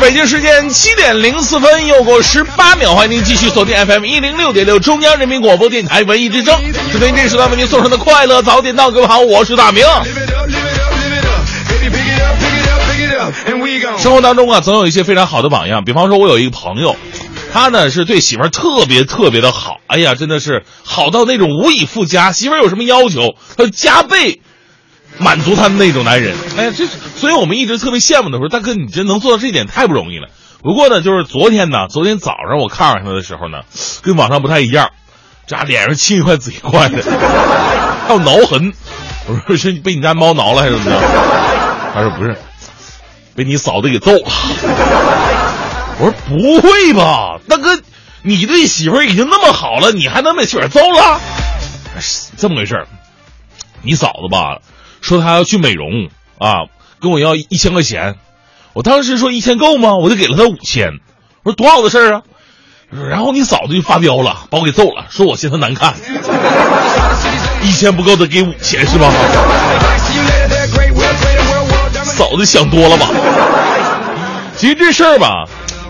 北京时间七点零四分，又过十八秒，欢迎您继续锁定 FM 一零六点六中央人民广播电台文艺之声。只听这时段为您送上的快乐早点到，各位好，我是大明。生活当中啊，总有一些非常好的榜样。比方说，我有一个朋友，他呢是对媳妇儿特别特别的好，哎呀，真的是好到那种无以复加。媳妇儿有什么要求，他加倍满足他的那种男人。哎呀，这所以我们一直特别羡慕的说，大哥，你这能做到这一点太不容易了。不过呢，就是昨天呢，昨天早上我看上他的时候呢，跟网上不太一样，这俩脸上青一块紫一块的，还有挠痕。我说是被你家猫挠了还是怎么着？他说不是，被你嫂子给揍了。我说不会吧，大哥，你对媳妇儿已经那么好了，你还能被媳妇儿揍了？是这么回事儿你嫂子吧，说他要去美容啊，跟我要一千块钱。我当时说一千够吗？我就给了他五千。我说多好的事儿啊！然后你嫂子就发飙了，把我给揍了，说我嫌她难看。一千不够得给五千是吧？嫂子想多了吧？其实这事儿吧，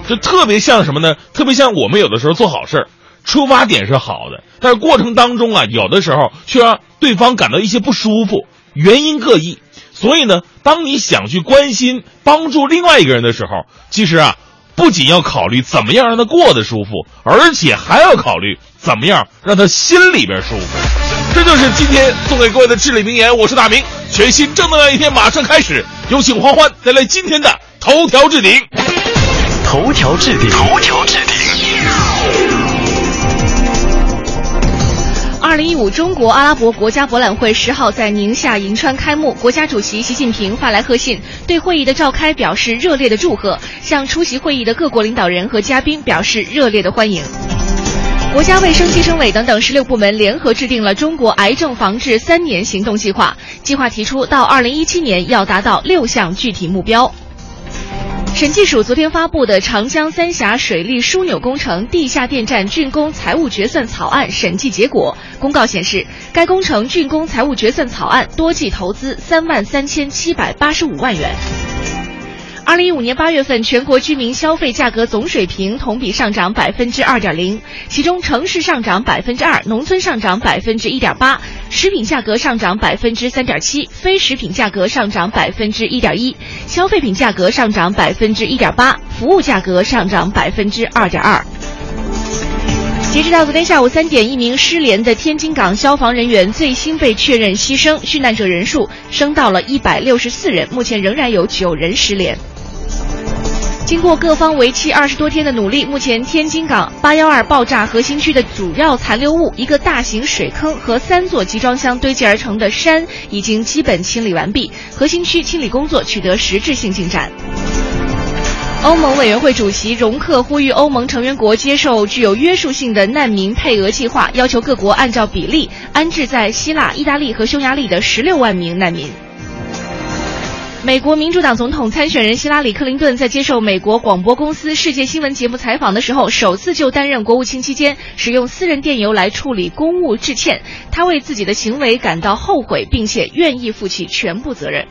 就特别像什么呢？特别像我们有的时候做好事儿，出发点是好的，但是过程当中啊，有的时候却让对方感到一些不舒服，原因各异。所以呢，当你想去关心、帮助另外一个人的时候，其实啊，不仅要考虑怎么样让他过得舒服，而且还要考虑怎么样让他心里边舒服。这就是今天送给各位的至理名言。我是大明，全新正能量一天马上开始，有请欢欢带来今天的头条置顶。头条置顶，头条置顶。二零一五中国阿拉伯国家博览会十号在宁夏银川开幕，国家主席习近平发来贺信，对会议的召开表示热烈的祝贺，向出席会议的各国领导人和嘉宾表示热烈的欢迎。国家卫生计生委等等十六部门联合制定了中国癌症防治三年行动计划，计划提出到二零一七年要达到六项具体目标。审计署昨天发布的长江三峡水利枢纽工程地下电站竣工财务决算草案审计结果，公告显示，该工程竣工财务决算草案多计投资三万三千七百八十五万元。二零一五年八月份，全国居民消费价格总水平同比上涨百分之二点零，其中城市上涨百分之二，农村上涨百分之一点八，食品价格上涨百分之三点七，非食品价格上涨百分之一点一，消费品价格上涨百分之一点八，服务价格上涨百分之二点二。截止到昨天下午三点，一名失联的天津港消防人员最新被确认牺牲，遇难者人数升到了一百六十四人，目前仍然有九人失联。经过各方为期二十多天的努力，目前天津港八幺二爆炸核心区的主要残留物——一个大型水坑和三座集装箱堆积而成的山，已经基本清理完毕，核心区清理工作取得实质性进展。欧盟委员会主席容克呼吁欧盟成员国接受具有约束性的难民配额计划，要求各国按照比例安置在希腊、意大利和匈牙利的十六万名难民。美国民主党总统参选人希拉里·克林顿在接受美国广播公司世界新闻节目采访的时候，首次就担任国务卿期间使用私人电邮来处理公务致歉。他为自己的行为感到后悔，并且愿意负起全部责任。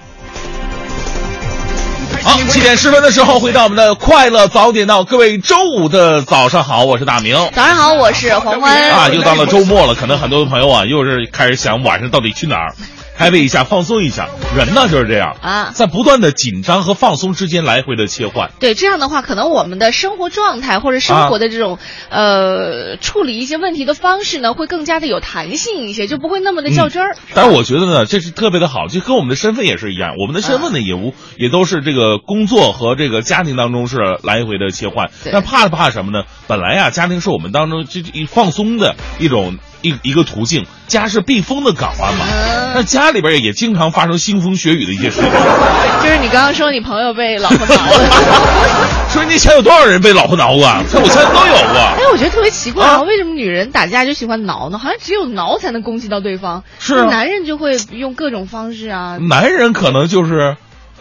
好，七点十分的时候，回到我们的快乐早点到，各位周五的早上好，我是大明。早上好，我是黄欢。啊，又到了周末了，可能很多朋友啊，又是开始想晚上到底去哪儿。开胃一下，放松一下。人呢就是这样啊在不断的紧张和放松之间来回的切换。对，这样的话，可能我们的生活状态或者生活的这种、呃处理一些问题的方式呢，会更加的有弹性一些，就不会那么的较真儿。但是我觉得呢，这是特别的好，就跟我们的身份也是一样，我们的身份呢也无也都是这个工作和这个家庭当中是来回的切换。对但怕怕什么呢？本来呀，家庭是我们当中这这一放松的一种一一个途径，家是避风的港湾嘛。嗯那家里边也经常发生腥风血雨的一些事情。就是你刚刚说你朋友被老婆挠了。说你以前有多少人被老婆挠过啊？在我前都有过。哎，我觉得特别奇怪啊，啊为什么女人打架就喜欢挠呢？好像只有挠才能攻击到对方，是啊男人就会用各种方式啊。男人可能就是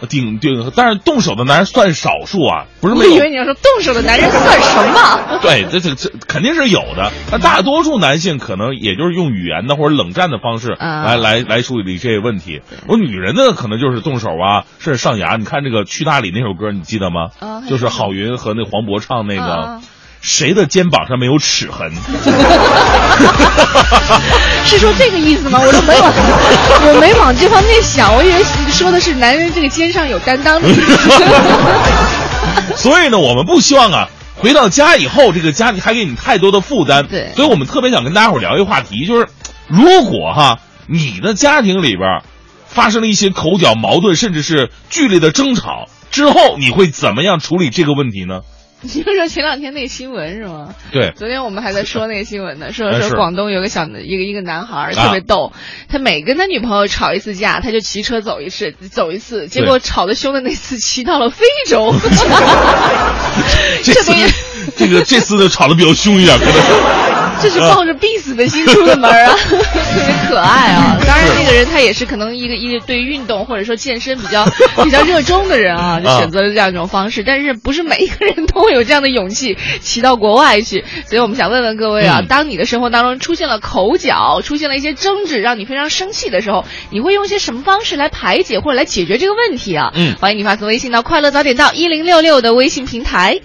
顶顶，但是动手的男人算少数啊，不是我没有。以为你要说动手的男人算什么？对，这这这肯定是有的。那大多数男性可能也就是用语言的或者冷战的方式啊来、来来处理这些问题。我女人呢，可能就是动手啊，甚至上牙。你看这个《去大理》那首歌，你记得吗？就是郝云和那黄渤唱那个。啊谁的肩膀上没有齿痕？是说这个意思吗？我都没往，我没往这方面想，我以为说的是男人这个肩上有担当的意思。所以呢，我们不希望啊，回到家以后，这个家里还给你太多的负担。对所以我们特别想跟大家伙聊一个话题，就是如果哈你的家庭里边发生了一些口角、矛盾，甚至是剧烈的争吵之后，你会怎么样处理这个问题呢？你就说前两天那个新闻是吗？对，昨天我们还在说那个新闻呢，说说广东有个小一个一个男孩特别逗，他每跟他女朋友吵一次架，他就骑车走一次走一次，结果吵得凶的那次骑到了非洲，这次这个这次的吵得比较凶一点，可能。是。这是抱着必死的心出的门儿啊，特别可爱啊。当然，那个人他也是可能一个一个对运动或者说健身比较 比较热衷的人啊，就选择了这样一种方式。但是不是每一个人都会有这样的勇气骑到国外去？所以我们想问问各位啊，嗯当你的生活当中出现了口角，出现了一些争执，让你非常生气的时候，你会用一些什么方式来排解或者来解决这个问题啊？嗯欢迎你发送微信到快乐早点到一零六六的微信平台。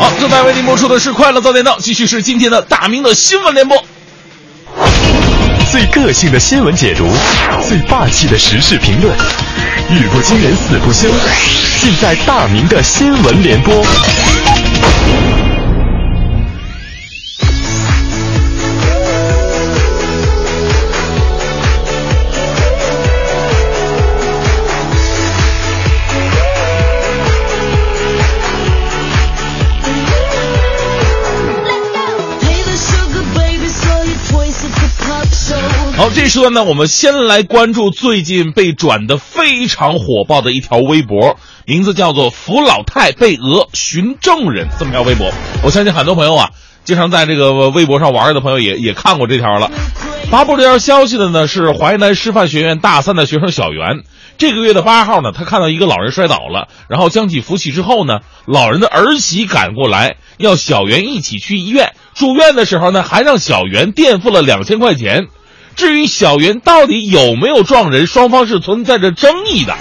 好，正在为您播出的是《快乐早点到》，继续是今天的大明的新闻联播。最个性的新闻解读，最霸气的时事评论，语不惊人死不休，尽在大明的新闻联播。好，这时段呢，我们先来关注最近被转的非常火爆的一条微博，名字叫做“扶老太被讹寻证人”这么条微博。我相信很多朋友啊，经常在这个微博上玩的朋友也也看过这条了。发布这条消息的呢是淮南师范学院大三的学生小袁。这个月的八号呢，他看到一个老人摔倒了，然后将其扶起之后呢，老人的儿媳赶过来，要小袁一起去医院。住院的时候呢，还让小袁垫付了两千块钱。至于小袁到底有没有撞人，双方是存在着争议的。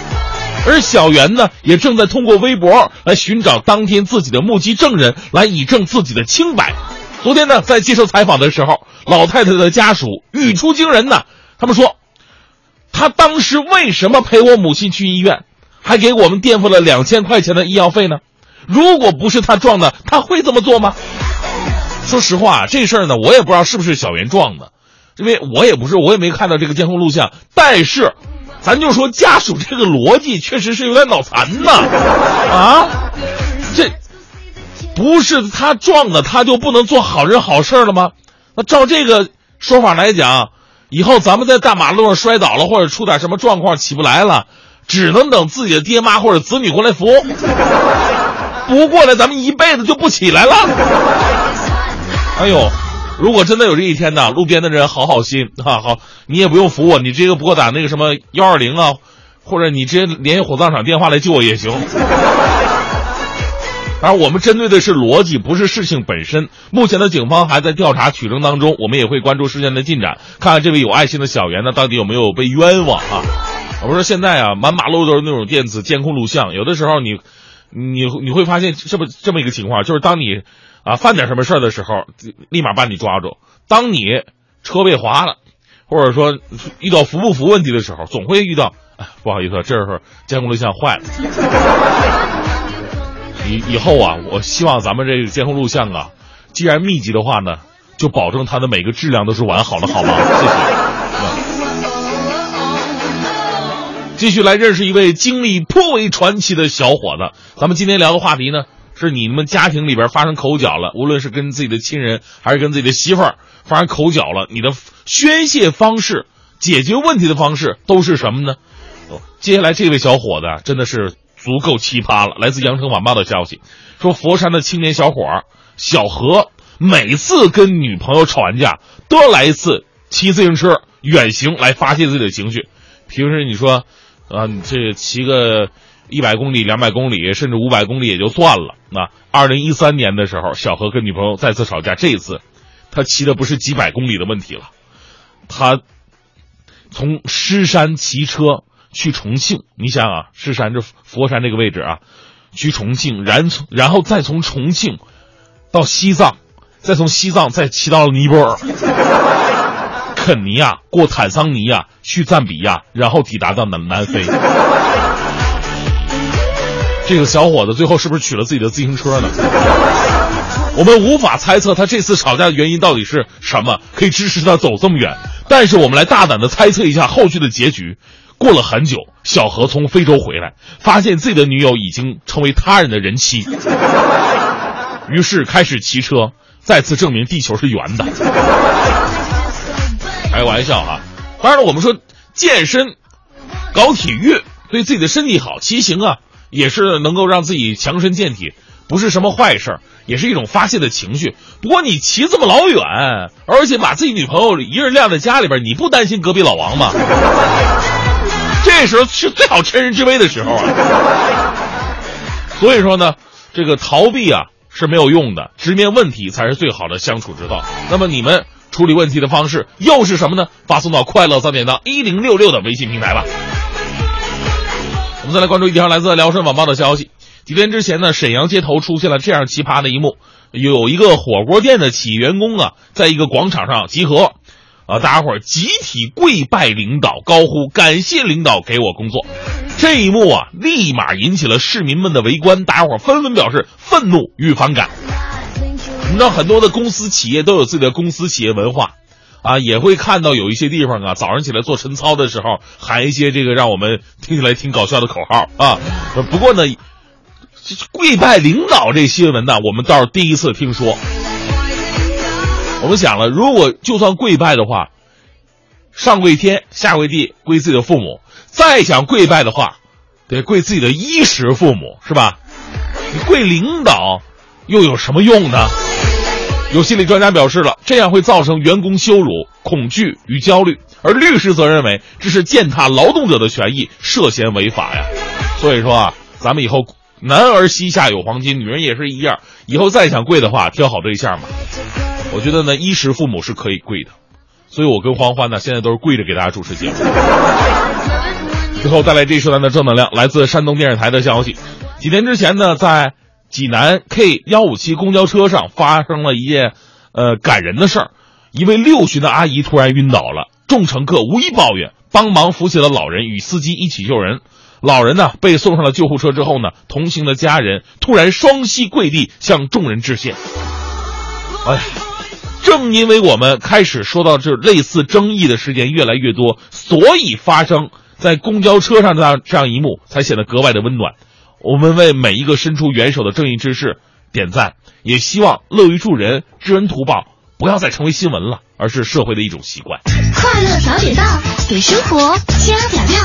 而小袁呢，也正在通过微博来寻找当天自己的目击证人，来以证自己的清白。昨天呢，在接受采访的时候，老太太的家属语出惊人呐，他们说，他当时为什么陪我母亲去医院，还给我们垫付了两千块钱的医药费呢？如果不是他撞的，他会这么做吗？说实话，这事儿呢，我也不知道是不是小袁撞的。因为我也不是，我也没看到这个监控录像，但是，咱就说家属这个逻辑确实是有点脑残呐，啊，这不是他撞的，他就不能做好人好事了吗？那照这个说法来讲，以后咱们在大马路上摔倒了，或者出点什么状况起不来了，只能等自己的爹妈或者子女过来扶，不过来咱们一辈子就不起来了。哎呦！如果真的有这一天呢，路边的人好好心 啊，好，你也不用扶我，你直接拨打那个什么幺二零啊，或者你直接联系火葬场电话来救我也行。当然，我们针对的是逻辑，不是事情本身。目前的警方还在调查取证当中，我们也会关注事件的进展，看看这位有爱心的小袁呢，到底有没有被冤枉啊？我说现在啊，满马路都是那种电子监控录像，有的时候你，你你会发现这么这么一个情况，就是当你。啊，犯点什么事儿的时候，立马把你抓住。当你车被划了，或者说遇到服不服问题的时候，总会遇到，哎，不好意思，这是监控录像坏了。以以后啊，我希望咱们这个监控录像啊，既然密集的话呢，就保证它的每个质量都是完好的，好吗？谢谢。继续来认识一位经历颇为传奇的小伙子。咱们今天聊的话题呢，是你们家庭里边发生口角了，无论是跟自己的亲人还是跟自己的媳妇儿发生口角了，你的宣泄方式、解决问题的方式都是什么呢？接下来这位小伙子真的是足够奇葩了。来自羊城晚报的消息说，佛山的青年小伙儿小何，每次跟女朋友吵完架，都要来一次骑自行车远行来发泄自己的情绪。平时你说，啊，你这骑个一百公里、两百公里，甚至五百公里也就算了。那二零一三年的时候，小何跟女朋友再次吵架，这一次他骑的不是几百公里的问题了，他从狮山骑车去重庆。你想啊，狮山这佛山这个位置啊，去重庆，然从然后再从重庆到西藏，再从西藏再骑到尼泊尔。肯尼亚过坦桑尼亚，去赞比亚，然后抵达到南南非。这个小伙子最后是不是取了自己的自行车呢？我们无法猜测他这次吵架的原因到底是什么，可以支持他走这么远。但是我们来大胆的猜测一下后续的结局。过了很久，小何从非洲回来，发现自己的女友已经成为他人的人妻，于是开始骑车，再次证明地球是圆的。开玩笑哈、当然了，我们说健身、搞体育对自己的身体好，骑行啊也是能够让自己强身健体，不是什么坏事儿，也是一种发泄的情绪。不过你骑这么老远，而且把自己女朋友一人晾在家里边，你不担心隔壁老王吗？这时候是最好趁人之危的时候啊。所以说呢，这个逃避啊是没有用的，直面问题才是最好的相处之道。那么你们处理问题的方式又是什么呢？发送到快乐三点到一零六六的微信平台吧。我们再来关注一条来自辽沈晚报的消息。几天之前呢，沈阳街头出现了这样奇葩的一幕：有一个火锅店的企业员工啊，在一个广场上集合，啊，大家伙集体跪拜领导，高呼感谢领导给我工作。这一幕啊，立马引起了市民们的围观，大家伙纷纷表示愤怒与反感。你知道很多的公司企业都有自己的公司企业文化，啊，也会看到有一些地方啊，早上起来做晨操的时候喊一些这个让我们听起来挺搞笑的口号啊。不过呢，跪拜领导这新闻呢，我们倒是第一次听说。我们想了，如果就算跪拜的话，上跪天，下跪地，跪自己的父母，再想跪拜的话，得跪自己的衣食父母，是吧？你跪领导又有什么用呢？有心理专家表示了，这样会造成员工羞辱、恐惧与焦虑，而律师则认为这是践踏劳动者的权益，涉嫌违法呀。所以说啊，咱们以后男儿膝下有黄金，女人也是一样，以后再想跪的话，挑好对象嘛。我觉得呢，衣食父母是可以跪的，所以我跟黄欢呢，现在都是跪着给大家主持节目。最后带来这一时段的正能量，来自山东电视台的消息。几天之前呢，在济南 K 幺五七公交车上发生了一件呃感人的事儿，一位六旬的阿姨突然晕倒了，众乘客无一抱怨，帮忙扶起了老人，与司机一起救人。老人呢被送上了救护车之后呢，同行的家人突然双膝跪地向众人致谢。哎，正因为我们开始说到这类似争议的事件越来越多，所以发生在公交车上这样这样一幕才显得格外的温暖。我们为每一个伸出援手的正义之士点赞，也希望乐于助人、知恩图报不要再成为新闻了，而是社会的一种习惯。快乐早点到，给生活加点料。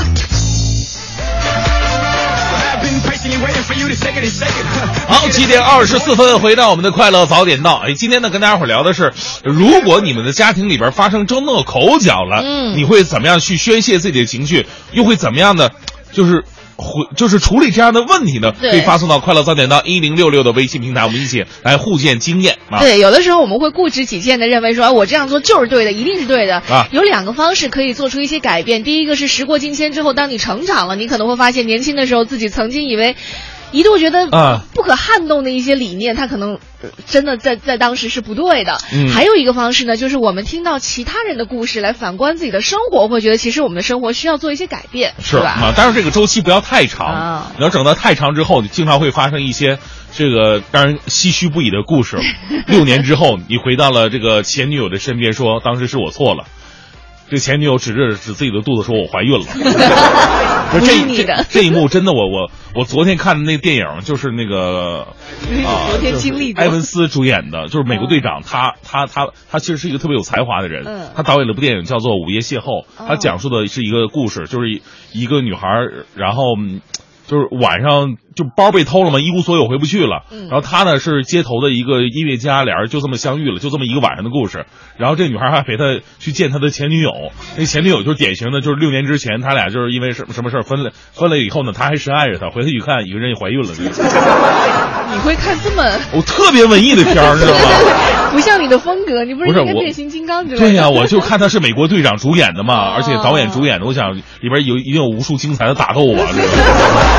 好，七点二十四分，回到我们的快乐早点到。哎，今天呢，跟大家伙儿聊的是，如果你们的家庭里边发生争斗口角了，嗯你会怎么样去宣泄自己的情绪？又会怎么样的，就是回就是处理这样的问题呢？对可以发送到快乐早点到一零六六的微信平台，我们一起来互鉴经验啊。对，有的时候我们会固执己见的认为说，哎我这样做就是对的，一定是对的。啊有两个方式可以做出一些改变。第一个是时过境迁之后，当你成长了，你可能会发现年轻的时候自己曾经以为。一度觉得啊不可撼动的一些理念，他可能呃真的在在当时是不对的。嗯还有一个方式呢，就是我们听到其他人的故事来反观自己的生活，会觉得其实我们的生活需要做一些改变，是吧？啊，但是这个周期不要太长，啊你要整到太长之后，你经常会发生一些这个让人唏嘘不已的故事。六年之后，你回到了这个前女友的身边，说当时是我错了。这前女友指着指自己的肚子说：“我怀孕了。就 不这是你的。这这一幕真的，我我我昨天看的那电影就是那个 昨天经历过埃文斯主演的，就是美国队长，他他他他其实是一个特别有才华的人，嗯。他导演了部电影叫做《午夜邂逅》，他哦。讲述的是一个故事，就是一一个女孩，然后嗯就是晚上就包被偷了嘛，一无所有回不去了，嗯然后他呢是街头的一个音乐家，俩人就这么相遇了，就这么一个晚上的故事，然后这女孩还陪他去见他的前女友，那前女友就是典型的，就是六年之前他俩就是因为什么什么事儿分了，分了以后呢，他还深爱着她，回头一看，一个人也怀孕了，你会看这么我特别文艺的片儿，知道吗？不像你的风格？你不是不是我应该变形金刚之类的？对呀、我就看他是美国队长主演的嘛，哦 而且导演主演的，我想里边有一定有无数精彩的打斗啊，这个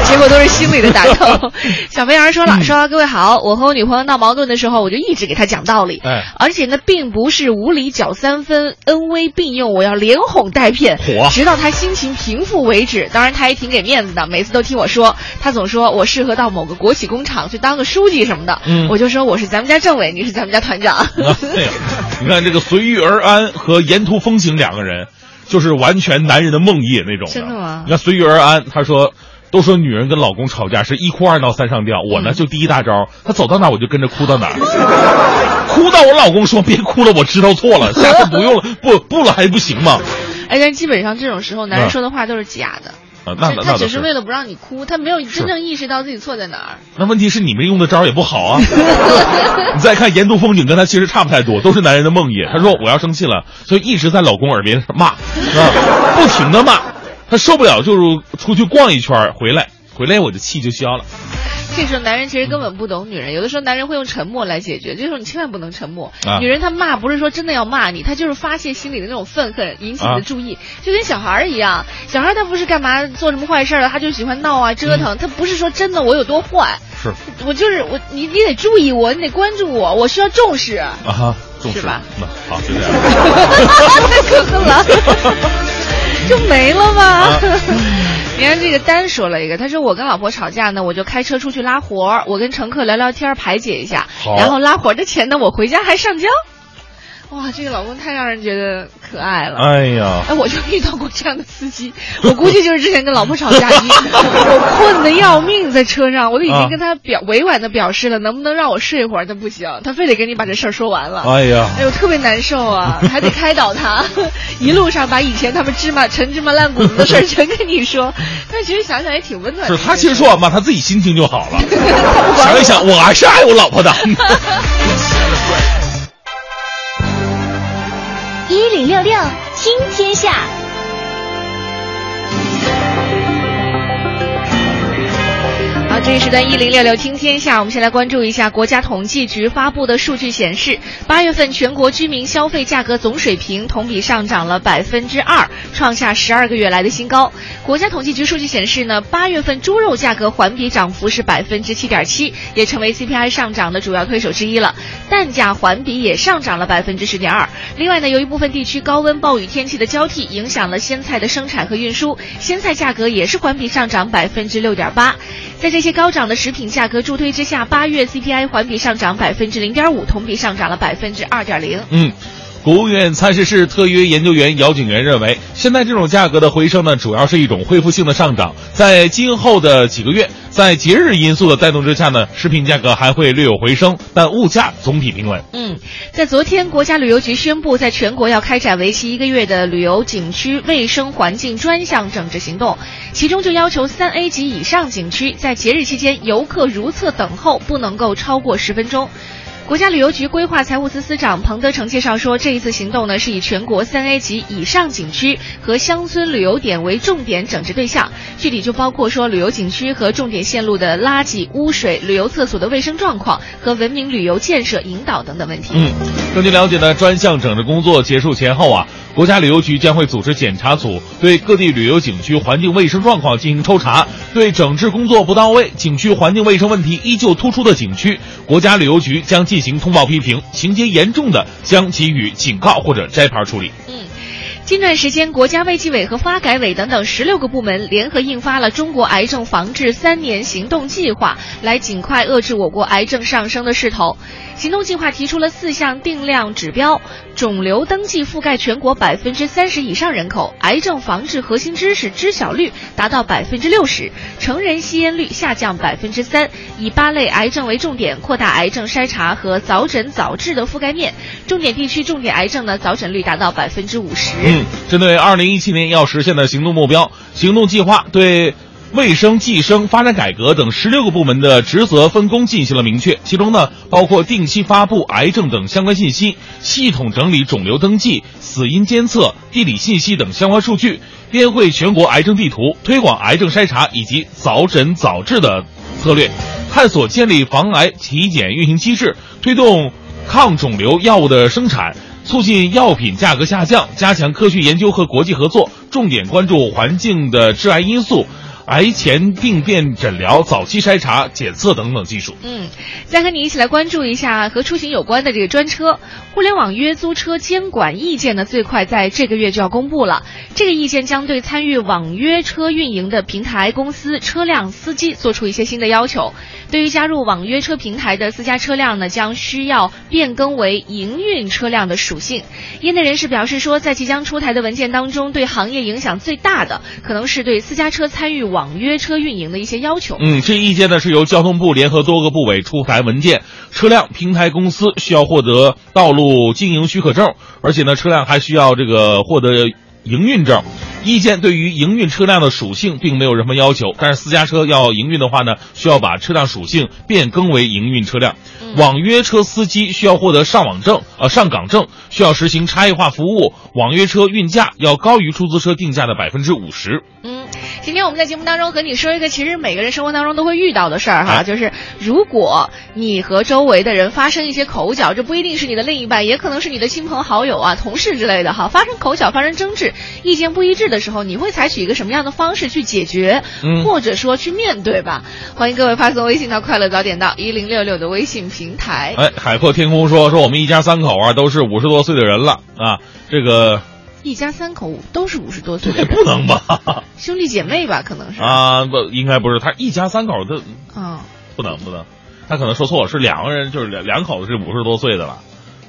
结果都是心里的打 斗。小绵羊说嗯了，说各位好，我和我女朋友闹矛盾的时候，我就一直给她讲道理，哎而且呢，并不是无理搅三分，恩威并用，我要连哄带骗，直到她心情平复为止。当然，她也挺给面子的，每次都听我说，她总说我适合到某个国企工厂去当个书记什么的，嗯我就说我是咱们家政委，你是咱们家团长。你看这个随遇而安和沿途风景两个人，就是完全男人的梦魇那种真的吗你看随遇而安，他说。都说女人跟老公吵架是一哭二闹三上吊，我呢就第一大招，他走到哪我就跟着哭到哪，哭到我老公说别哭了，我知道错了，下次不用了，不不了还不行吗？哎，但基本上这种时候，男人嗯说的话都是假的。啊，那那他只是为了不让你哭，他没有真正意识到自己错在哪儿。那问题是你们用的招也不好啊。你再看沿途风景，跟他其实差不太多，都是男人的梦魇。他说我要生气了，所以一直在老公耳边骂，啊，不停的骂。他受不了，就是出去逛一圈儿回来，回来我的气就消了。这时候男人其实根本不懂女人，有的时候男人会用沉默来解决，这时候你千万不能沉默。啊女人她骂不是说真的要骂你，她就是发泄心里的那种愤恨，引起你啊的注意，就跟小孩儿一样。小孩他不是干嘛做什么坏事了，他就喜欢闹啊折腾，他不是说真的我有多坏，是我就是我，你你得注意我，你得关注我，我需要重视。啊哈，重视是吧那好，就这样。太 可恨了，就没了吗？啊 你看这个丹说了一个，他说我跟老婆吵架呢，我就开车出去拉活儿，我跟乘客聊聊天排解一下，然后拉活儿的钱呢，我回家还上交。哇，这个老公太让人觉得可爱了。哎呀，哎，我就遇到过这样的司机，我估计就是之前跟老婆吵架，我困得要命，在车上，我都已啊经跟他表委婉的表示了，能不能让我睡一会儿？他不行，他非得跟你把这事儿说完了。哎呀，哎呦，特别难受啊，还得开导他，一路上把以前他们芝麻陈芝麻烂谷子的事儿全跟你说。但其实想想也挺温暖的。是他其实说完吧，他自己心情就好了。他不管我想一想，我还是爱我老婆的。六听天下。这一时段一零六六听天下，我们先来关注一下国家统计局发布的数据显示，八月份全国居民消费价格总水平同比上涨了百分之二，创下十二个月来的新高。国家统计局数据显示呢，八月份猪肉价格环比涨幅是百分之七点七，也成为 CPI 上涨的主要推手之一了。蛋价环比也上涨了百分之十点二。另外呢，由于部分地区高温暴雨天气的交替，影响了鲜菜的生产和运输，鲜菜价格也是环比上涨百分之六点八。在这些高涨的食品价格助推之下，八月 CPI 环比上涨百分之零点五，同比上涨了百分之二点零。嗯，国务院参事室特约研究员姚景元认为，现在这种价格的回升呢，主要是一种恢复性的上涨，在今后的几个月，在节日因素的带动之下呢，食品价格还会略有回升，但物价总体平稳。嗯，在昨天，国家旅游局宣布，在全国要开展为期一个月的旅游景区卫生环境专项整治行动，其中就要求三 A 级以上景区在节日期间游客如厕等候不能够超过十分钟。国家旅游局规划财务司司长彭德成介绍说，这一次行动呢是以全国三 A 级以上景区和乡村旅游点为重点整治对象，具体就包括说旅游景区和重点线路的垃圾、污水、旅游厕所的卫生状况和文明旅游建设引导等等问题。嗯，根据了解呢，专项整治工作结束前后啊，国家旅游局将会组织检查组对各地旅游景区环境卫生状况进行抽查，对整治工作不到位、景区环境卫生问题依旧突出的景区，国家旅游局将进进行通报批评，情节严重的将给予警告或者摘牌处理。嗯。近段时间，国家卫计委和发改委等等十六个部门联合印发了《中国癌症防治三年行动计划》，来尽快遏制我国癌症上升的势头。行动计划提出了四项定量指标：肿瘤登记覆盖全国百分之三十以上人口，癌症防治核心知识知晓率达到百分之六十，成人吸烟率下降百分之三，以八类癌症为重点，扩大癌症筛查和早诊早治的覆盖面。重点地区重点癌症呢，早诊率达到百分之五十。嗯，针对二零一七年要实现的行动目标，行动计划对卫生、计生、发展改革等十六个部门的职责分工进行了明确。其中呢，包括定期发布癌症等相关信息，系统整理肿瘤登记、死因监测、地理信息等相关数据，编绘全国癌症地图，推广癌症筛查以及早诊早治的策略，探索建立防癌体检运行机制，推动抗肿瘤药物的生产。促进药品价格下降，加强科学研究和国际合作，重点关注环境的致癌因素。癌前病变诊疗、早期筛查、检测等等技术。嗯，再和你一起来关注一下和出行有关的这个专车。互联网约租车监管意见呢，最快在这个月就要公布了。这个意见将对参与网约车运营的平台公司、车辆司机做出一些新的要求。对于加入网约车平台的私家车辆呢，将需要变更为营运车辆的属性。业内人士表示说，在即将出台的文件当中，对行业影响最大的可能是对私家车参与网网约车运营的一些要求。嗯，这意见呢是由交通部联合多个部委出台文件，车辆平台公司需要获得道路经营许可证，而且呢，车辆还需要这个获得营运证。意见对于营运车辆的属性并没有什么要求，但是私家车要营运的话呢，需要把车辆属性变更为营运车辆。网约车司机需要获得上网证，呃，上岗证，需要实行差异化服务。网约车运价要高于出租车定价的百分之五十。嗯，今天我们在节目当中和你说一个，其实每个人生活当中都会遇到的事儿哈，哎就是如果你和周围的人发生一些口角，这不一定是你的另一半，也可能是你的亲朋好友啊、同事之类的哈，发生口角、发生争执、意见不一致的时候，你会采取一个什么样的方式去解决，嗯或者说去面对吧？欢迎各位发送微信到“快乐早点到”一零六六的微信平台。哎，海阔天空说说我们一家三口啊都是五十多岁的人了啊，这个一家三口都是五十多岁不能吧？兄弟姐妹吧，可能是啊，不应该不是，他一家三口的啊。不能不能，他可能说错了，是两个人，就是两两口子是五十多岁的了，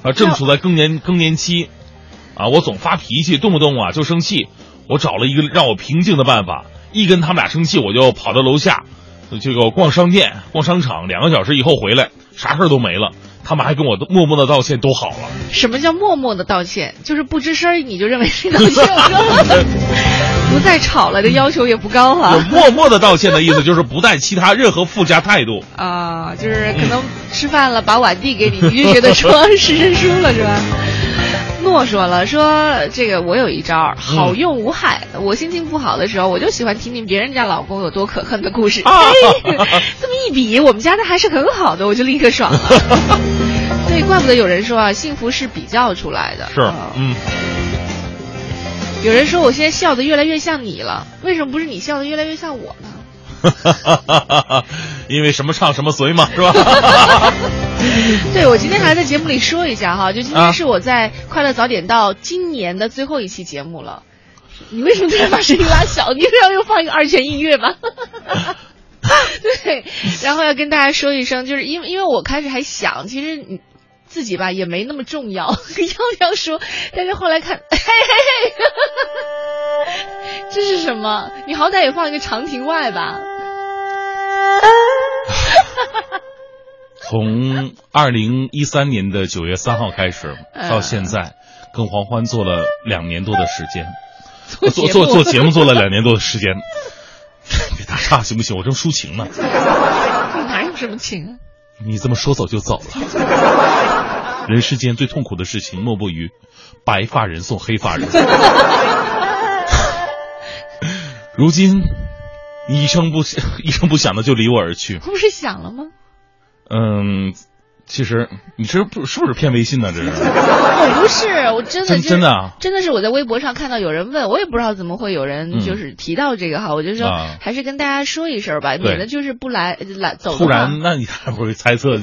啊，正处在更年更年期，啊，我总发脾气，动不动啊就生气，我找了一个让我平静的办法，一跟他们俩生气，我就跑到楼下，这个逛商店、逛商场，两个小时以后回来，啥事儿都没了，他们还跟我默默的道歉，都好了。什么叫默默的道歉？就是不吱声你就认为是道歉了，不再吵了，这要求也不高哈啊。默默的道歉的意思就是不带其他任何附加态度。啊，就是可能吃饭了，把碗递给你，你就觉得说 是认输了是吧？诺说了，说这个我有一招，好用无害。我心情不好的时候，我就喜欢听听别人家老公有多可恨的故事。这么一比，我们家的还是很好的，我就立刻爽了。所以，怪不得有人说啊，幸福是比较出来的。是啊，嗯，有人说我现在笑的越来越像你了，为什么不是你笑的越来越像我呢？因为什么唱什么随嘛，是吧？对，我今天还在节目里说一下哈，就今啊天是我在《快乐早点到》今年的最后一期节目了。你为什么突然把声音拉小？你是要又放一个二泉映月吗？对，然后要跟大家说一声，就是因为因为我开始还想，其实你自己吧也没那么重要，要不要说？但是后来看，嘿嘿嘿，这是什么？你好歹也放一个长亭外吧。从二零一三年的九月三号开始嗯到现在，跟黄欢做了两年多的时间，做做做做节目做了两年多的时间，别打岔行不行？我正抒情呢。哪有什么情啊？你这么说走就走了。人世间最痛苦的事情，莫过于白发人送黑发人。如今，你一声不一声不响的就离我而去。我不是想了吗？嗯，其实你这不是不是骗微信呢？这是我不是，我真的真真的啊真的是我在微博上看到有人问，我也不知道怎么会有人嗯就是提到这个哈，我就说啊还是跟大家说一声吧，对免得就是不来来走的突然，那你还不会猜测？就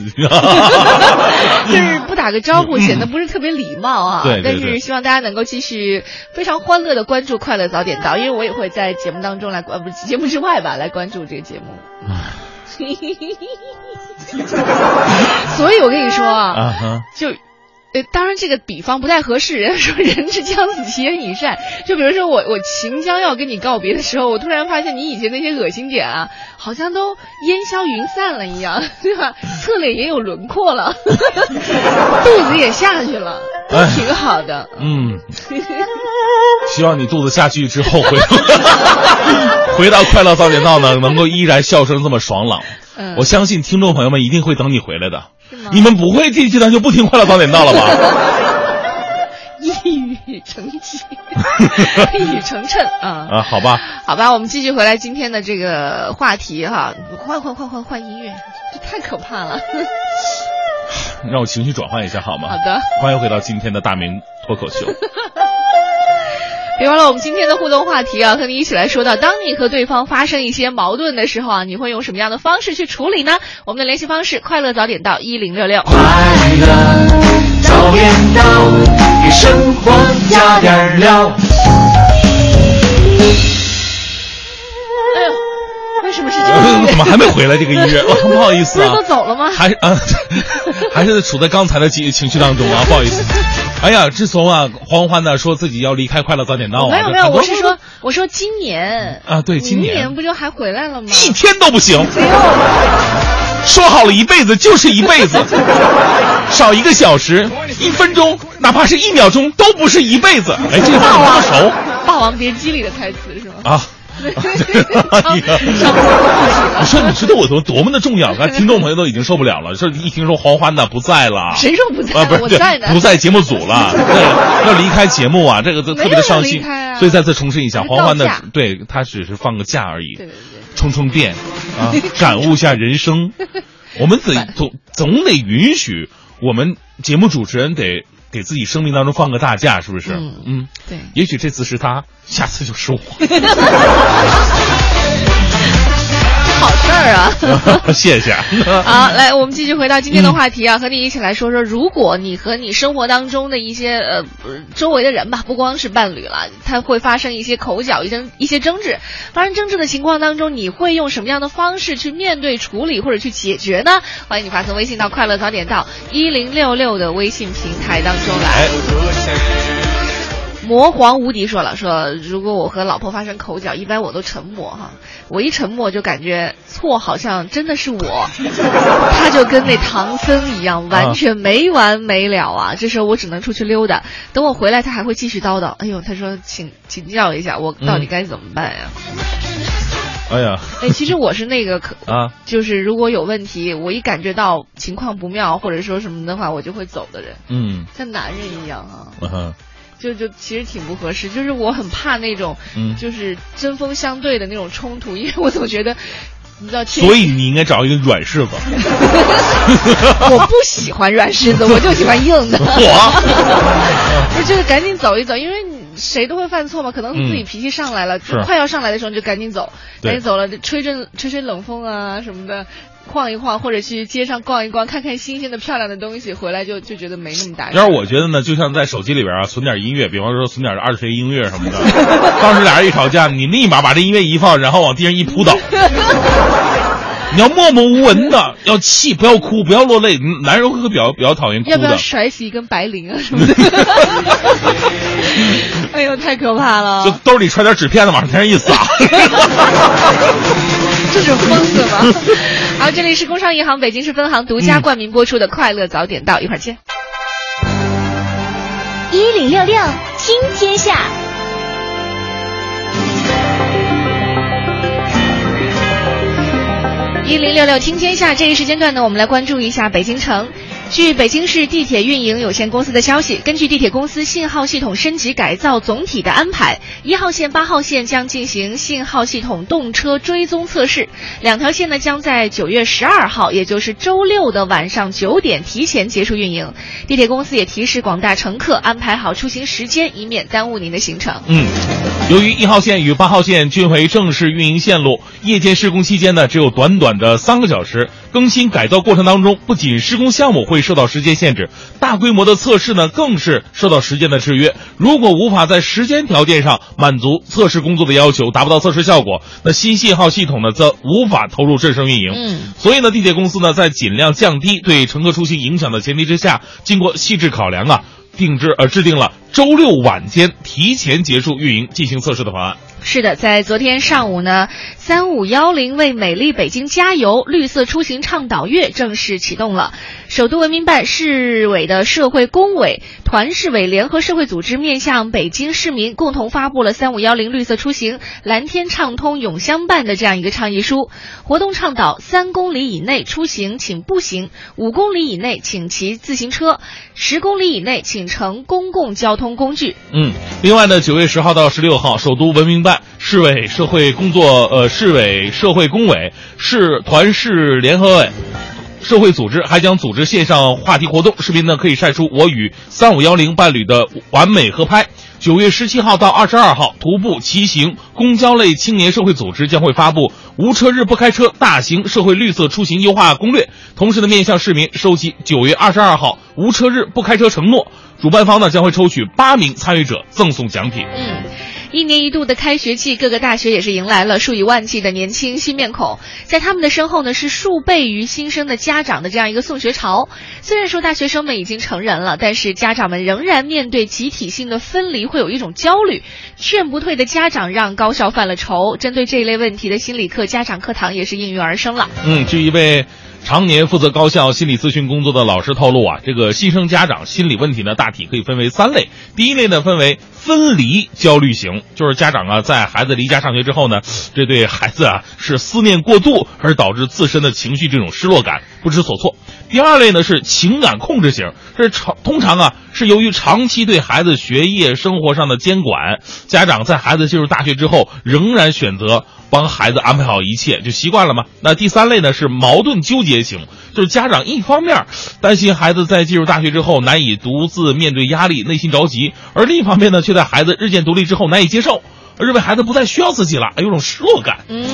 是不打个招呼，显得不是特别礼貌啊。但是希望大家能够继续非常欢乐的关注《快乐早点到》，因为我也会在节目当中来关，不是节目之外吧，来关注这个节目。所以我跟你说啊，就。呃，当然这个比方不太合适。人家说人之将死，其言以善。就比如说我，我秦将要跟你告别的时候，我突然发现你以前那些恶心点啊，好像都烟消云散了一样，对吧？侧脸也有轮廓了，肚子也下去了，挺好的。嗯，希望你肚子下去之后回回到快乐早点到呢，能够依然笑声这么爽朗。嗯，我相信听众朋友们一定会等你回来的。你们不会这期咱就不听快乐早点到了吧？一语成谶，一语成谶啊。啊，好吧，好吧，我们继续回来今天的这个话题哈，换换换换换音乐，这太可怕了。让我情绪转换一下好吗？好的。欢迎回到今天的大明脱口秀。别忘了我们今天的互动话题啊，和你一起来说到，当你和对方发生一些矛盾的时候啊，你会用什么样的方式去处理呢？我们的联系方式：快乐早点到一零六六。快乐早点到，给生活加点料。哎呦，为什么是这个？怎么还没回来？这个音乐，哇 不好意思啊不是都。走了吗？还是啊，还是处在刚才的情情绪当中啊，不好意思。哎呀，自从啊，黄欢呢说自己要离开快乐早点到啊，没有没有，我是说我说今年啊对今明年年不就还回来了吗？一天都不行。没有，说好了一辈子就是一辈子，少一个小时、一分钟，哪怕是一秒钟，都不是一辈子。哎，这个话霸你这么熟霸王别姬里的台词是吗？啊？你说你知道我多多么的重要？刚 才听众朋友都已经受不了了，说一听说黄欢呢不在了，谁说不在啊，不是我在呢对不在节目组了，对，要离开节目啊，这个都特别的伤心。所以再次重申一下，黄欢的对他只是放个假而已，对对对。充充电啊，感悟一下人生。我们得总总得允许我们节目主持人得给自己生命当中放个大假，是不是？嗯嗯，对也许这次是他，下次就是我。好事儿啊！谢谢。好，来，我们继续回到今天的话题啊，和你一起来说说，如果你和你生活当中的一些呃呃周围的人吧，不光是伴侣了，他会发生一些口角、一些一些争执。发生争执的情况当中，你会用什么样的方式去面对、处理或者去解决呢？欢迎你发送微信到“快乐早点到”一零六六的微信平台当中来。魔皇无敌说了，说如果我和老婆发生口角，一般我都沉默哈，我一沉默就感觉错好像真的是我，他就跟那唐僧一样，完全没完没了啊！这时候我只能出去溜达，等我回来他还会继续叨叨。哎呦，他说请请教一下，我到底该怎么办呀？哎呀，哎，其实我是那个可啊，就是如果有问题，我一感觉到情况不妙或者说什么的话，我就会走的人，嗯。像男人一样啊。嗯哼就就其实挺不合适，就是我很怕那种，嗯。就是针锋相对的那种冲突，因为我总觉得，你知道，所以你应该找一个软柿子。我不喜欢软柿子，我就喜欢硬的。我 不是，就是赶紧走一走，因为你谁都会犯错嘛，可能自己嗯。脾气上来了，就快要上来的时候你就赶紧走，赶紧走了，吹阵吹吹冷风啊什么的，晃一晃，或者去街上逛一逛，看看新鲜的漂亮的东西，回来就就觉得没那么大事。要是我觉得呢，就像在手机里边啊存点音乐，比方说存点二十音乐什么的，当时俩人一吵架，你立马把这音乐一放，然后往地上一扑倒。你要默默无闻的，要气，不要哭，不要落泪。嗯男人会比较比较讨厌哭要不要，甩起一根白绫啊什么的？哎呦，太可怕了！就兜里揣点纸片子往天上一撒。这是疯子吗？好，这里是工商银行北京市分行独家冠名播出的《快乐早点到》，一会儿见。一零六六听天下。一一零六六听天下这一时间段呢，我们来关注一下北京城。据北京市地铁运营有限公司的消息，根据地铁公司信号系统升级改造总体的安排，一号线、八号线将进行信号系统动车追踪测试，两条线呢将在九月十二号，也就是周六的晚上九点提前结束运营。地铁公司也提示广大乘客安排好出行时间，以免耽误您的行程。嗯，由于一号线与八号线均为正式运营线路，夜间施工期间呢只有短短的三个小时。更新改造过程当中，不仅施工项目会受到时间限制，大规模的测试呢更是受到时间的制约。如果无法在时间条件上满足测试工作的要求，达不到测试效果，那新信号系统呢则无法投入正式运营。嗯，所以呢，地铁公司呢在尽量降低对乘客出行影响的前提之下，经过细致考量啊，定制呃制定了周六晚间提前结束运营进行测试的方案。是的，在昨天上午呢，三五幺零为美丽北京加油绿色出行倡导月正式启动了。首都文明办、市委的社会工委、团市委联合社会组织面向北京市民共同发布了“三五幺零绿色出行，蓝天畅通永相伴”的这样一个倡议书。活动倡导三公里以内出行请步行，五公里以内请骑自行车，十公里以内请乘公共交通工具。嗯，另外呢，九月十号到十六号，首都文明办、市委社会工作呃市委社会工委、市团市联合委。社会组织还将组织线上话题活动，视频呢可以晒出我与三五幺零伴侣的完美合拍。九月十七号到二十二号，徒步、骑行、公交类青年社会组织将会发布“无车日不开车”大型社会绿色出行优化攻略，同时呢面向市民收集九月二十二号无车日不开车承诺。主办方呢将会抽取八名参与者赠送奖品。嗯。一年一度的开学季，各个大学也是迎来了数以万计的年轻新面孔，在他们的身后呢，是数倍于新生的家长的这样一个送学潮。虽然说大学生们已经成人了，但是家长们仍然面对集体性的分离，会有一种焦虑。劝不退的家长让高校犯了愁。针对这一类问题的心理课家长课堂也是应运而生了。嗯，据一位常年负责高校心理咨询工作的老师透露啊，这个新生家长心理问题呢，大体可以分为三类。第一类呢，分为。分离焦虑型，就是家长啊，在孩子离家上学之后呢，这对孩子啊是思念过度，而导致自身的情绪这种失落感，不知所措。第二类呢是情感控制型，这常通常啊是由于长期对孩子学业生活上的监管，家长在孩子进入大学之后，仍然选择帮孩子安排好一切，就习惯了吗？那第三类呢是矛盾纠结型，就是家长一方面担心孩子在进入大学之后难以独自面对压力，内心着急，而另一方面呢却在孩子日渐独立之后难以接受。认为孩子不再需要自己了，有种失落感。嗯，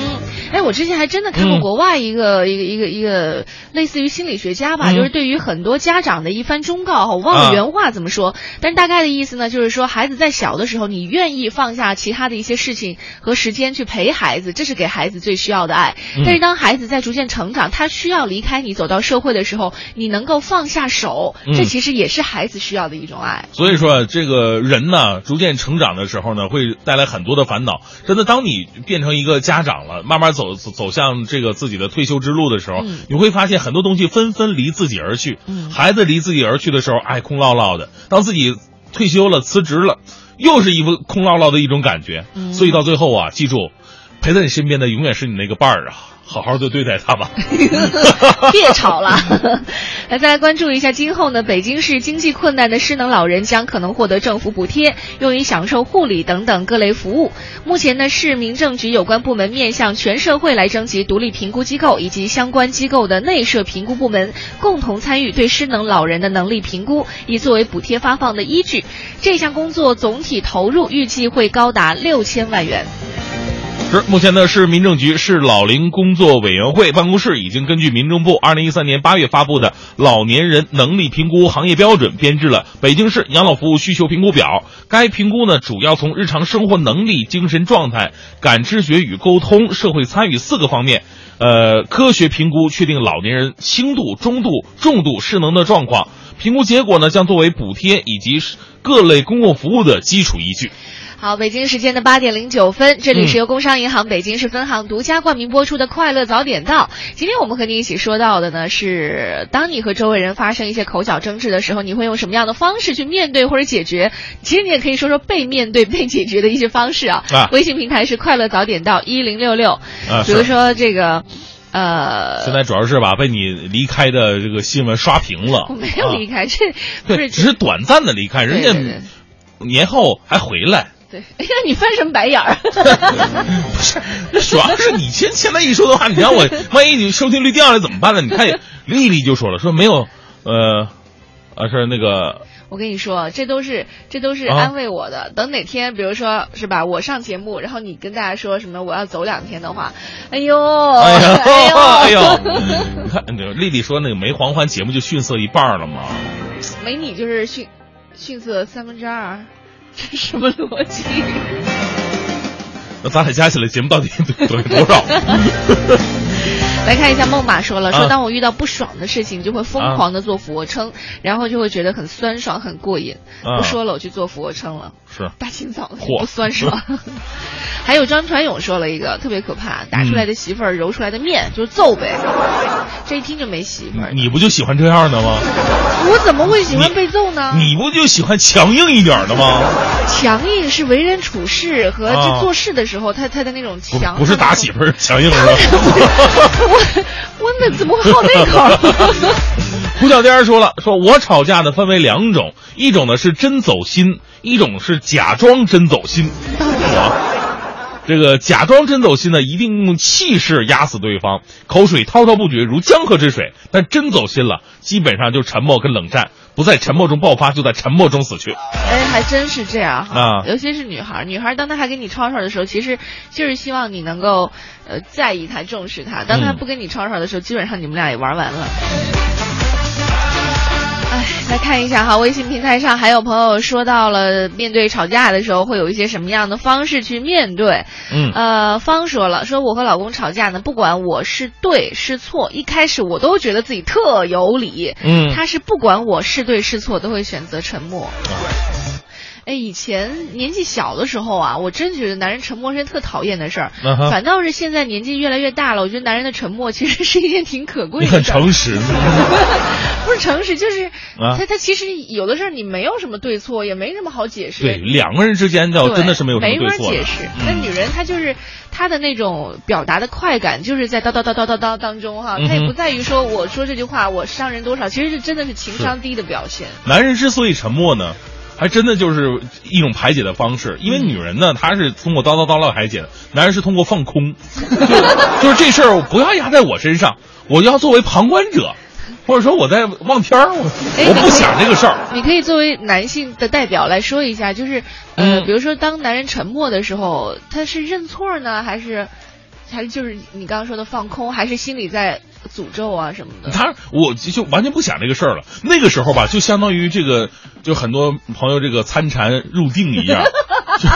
哎，我之前还真的看过国外一个、一个一个一个类似于心理学家吧，就是对于很多家长的一番忠告。我忘了原话怎么说，但是大概的意思呢，就是说孩子在小的时候，你愿意放下其他的一些事情和时间去陪孩子，这是给孩子最需要的爱。但是当孩子在逐渐成长，他需要离开你走到社会的时候，你能够放下手，这其实也是孩子需要的一种爱。所以说，这个人呢，逐渐成长的时候呢，会带来很多。多的烦恼，真的，当你变成一个家长了，慢慢走走向这个自己的退休之路的时候，你会发现很多东西纷纷离自己而去。孩子离自己而去的时候，哎，空落落的；当自己退休了、辞职了，又是一副空落落的一种感觉。所以到最后啊，记住，陪在你身边的永远是你那个伴儿啊。好好的对待他吧，别吵了。来，再来关注一下，今后呢，北京市经济困难的失能老人将可能获得政府补贴，用于享受护理等等各类服务。目前呢，市民政局有关部门面向全社会来征集独立评估机构以及相关机构的内设评估部门，共同参与对失能老人的能力评估，以作为补贴发放的依据。这项工作总体投入预计会高达六千万元。目前呢，市民政局市老龄工作委员会办公室已经根据民政部二零一三年八月发布的老年人能力评估行业标准，编制了北京市养老服务需求评估表。该评估呢，主要从日常生活能力、精神状态、感知觉与沟通、社会参与四个方面，呃，科学评估确定老年人轻度、中度、重度失能的状况。评估结果呢，将作为补贴以及各类公共服务的基础依据。好，北京时间的八点零九分，这里是由工商银行北京市分行独家冠名播出的《快乐早点到》。今天我们和您一起说到的呢，是当你和周围人发生一些口角争执的时候，你会用什么样的方式去面对或者解决？其实你也可以说说被面对、被解决的一些方式啊。啊，微信平台是快乐早点到一零六六。啊，比如说这个。呃，现在主要是吧，被你离开的这个新闻刷屏了。我没有离开，这不对，只是短暂的离开，人家年后还回来。对。哎呀，你翻什么白眼儿？不是，那主要是你现现在一说的话，你让我 万一你收听率掉下来怎么办呢？你看丽丽就说了，说没有，呃，啊是那个我跟你说，这都是这都是啊安慰我的。等哪天，比如说是吧，我上节目，然后你跟大家说什么我要走两天的话，哎呦，哎呦，哎呦，呦，你看那个丽丽说那个没黄欢节目就逊色一半了吗？没你就是逊逊色三分之二，这什么逻辑？那咱俩加起来节目到底等于多少？来看一下，梦马说了，说啊当我遇到不爽的事情，就会疯狂的做俯卧撑，然后就会觉得很酸爽、很过瘾。啊不说了，我去做俯卧撑了。是大清早的不酸爽。还有张传勇说了一个特别可怕，打出来的媳妇儿揉出来的面就是揍呗，这一听就没媳妇儿。你不就喜欢这样的吗？我怎么会喜欢被揍呢？你不就喜欢强硬一点的吗？强硬是为人处事和啊就做事的时候，他他的那种强。不是打媳妇儿强硬是吧？我我那怎么会好那口？胡小天说了，说我吵架呢分为两种，一种呢是真走心，一种是假装真走心。我这个假装真走心呢，一定用气势压死对方，口水滔滔不绝如江河之水；但真走心了，基本上就沉默跟冷战，不在沉默中爆发，就在沉默中死去。哎，还真是这样哈，啊尤其是女孩儿，女孩儿当她还跟你吵吵的时候，其实就是希望你能够呃在意她、重视她。当她嗯不跟你吵吵的时候，基本上你们俩也玩完了。哎，来看一下哈，微信平台上还有朋友说到了，面对吵架的时候会有一些什么样的方式去面对？嗯呃，方说了，说我和老公吵架呢，不管我是对是错，一开始我都觉得自己特有理，嗯他是不管我是对是错，都会选择沉默。哎，以前年纪小的时候啊，我真觉得男人沉默是件特讨厌的事儿。反倒是现在年纪越来越大了，我觉得男人的沉默其实是一件挺可贵的很。诚实，不是诚实，就是、啊他他其实有的事儿你没有什么对错，也没什么好解释。对两个人之间倒真的是没有什么没法解释。嗯那女人她就是她的那种表达的快感，就是在叨叨叨叨叨叨叨当中哈，她也不在于说我说这句话我伤人多少，其实是真的是情商低的表现。男人之所以沉默呢，还真的就是一种排解的方式。因为女人呢，她是通过叨叨叨唠排解的，男人是通过放空，就就是这事儿不要压在我身上，我要作为旁观者，或者说我在望天儿，我不想这个事儿。你可以作为男性的代表来说一下，就是呃，嗯比如说当男人沉默的时候，他是认错呢，还是还是就是你刚刚说的放空，还是心里在诅咒啊什么的？他我就就完全不想这个事儿了。那个时候吧，就相当于这个，就很多朋友这个参禅入定一样，就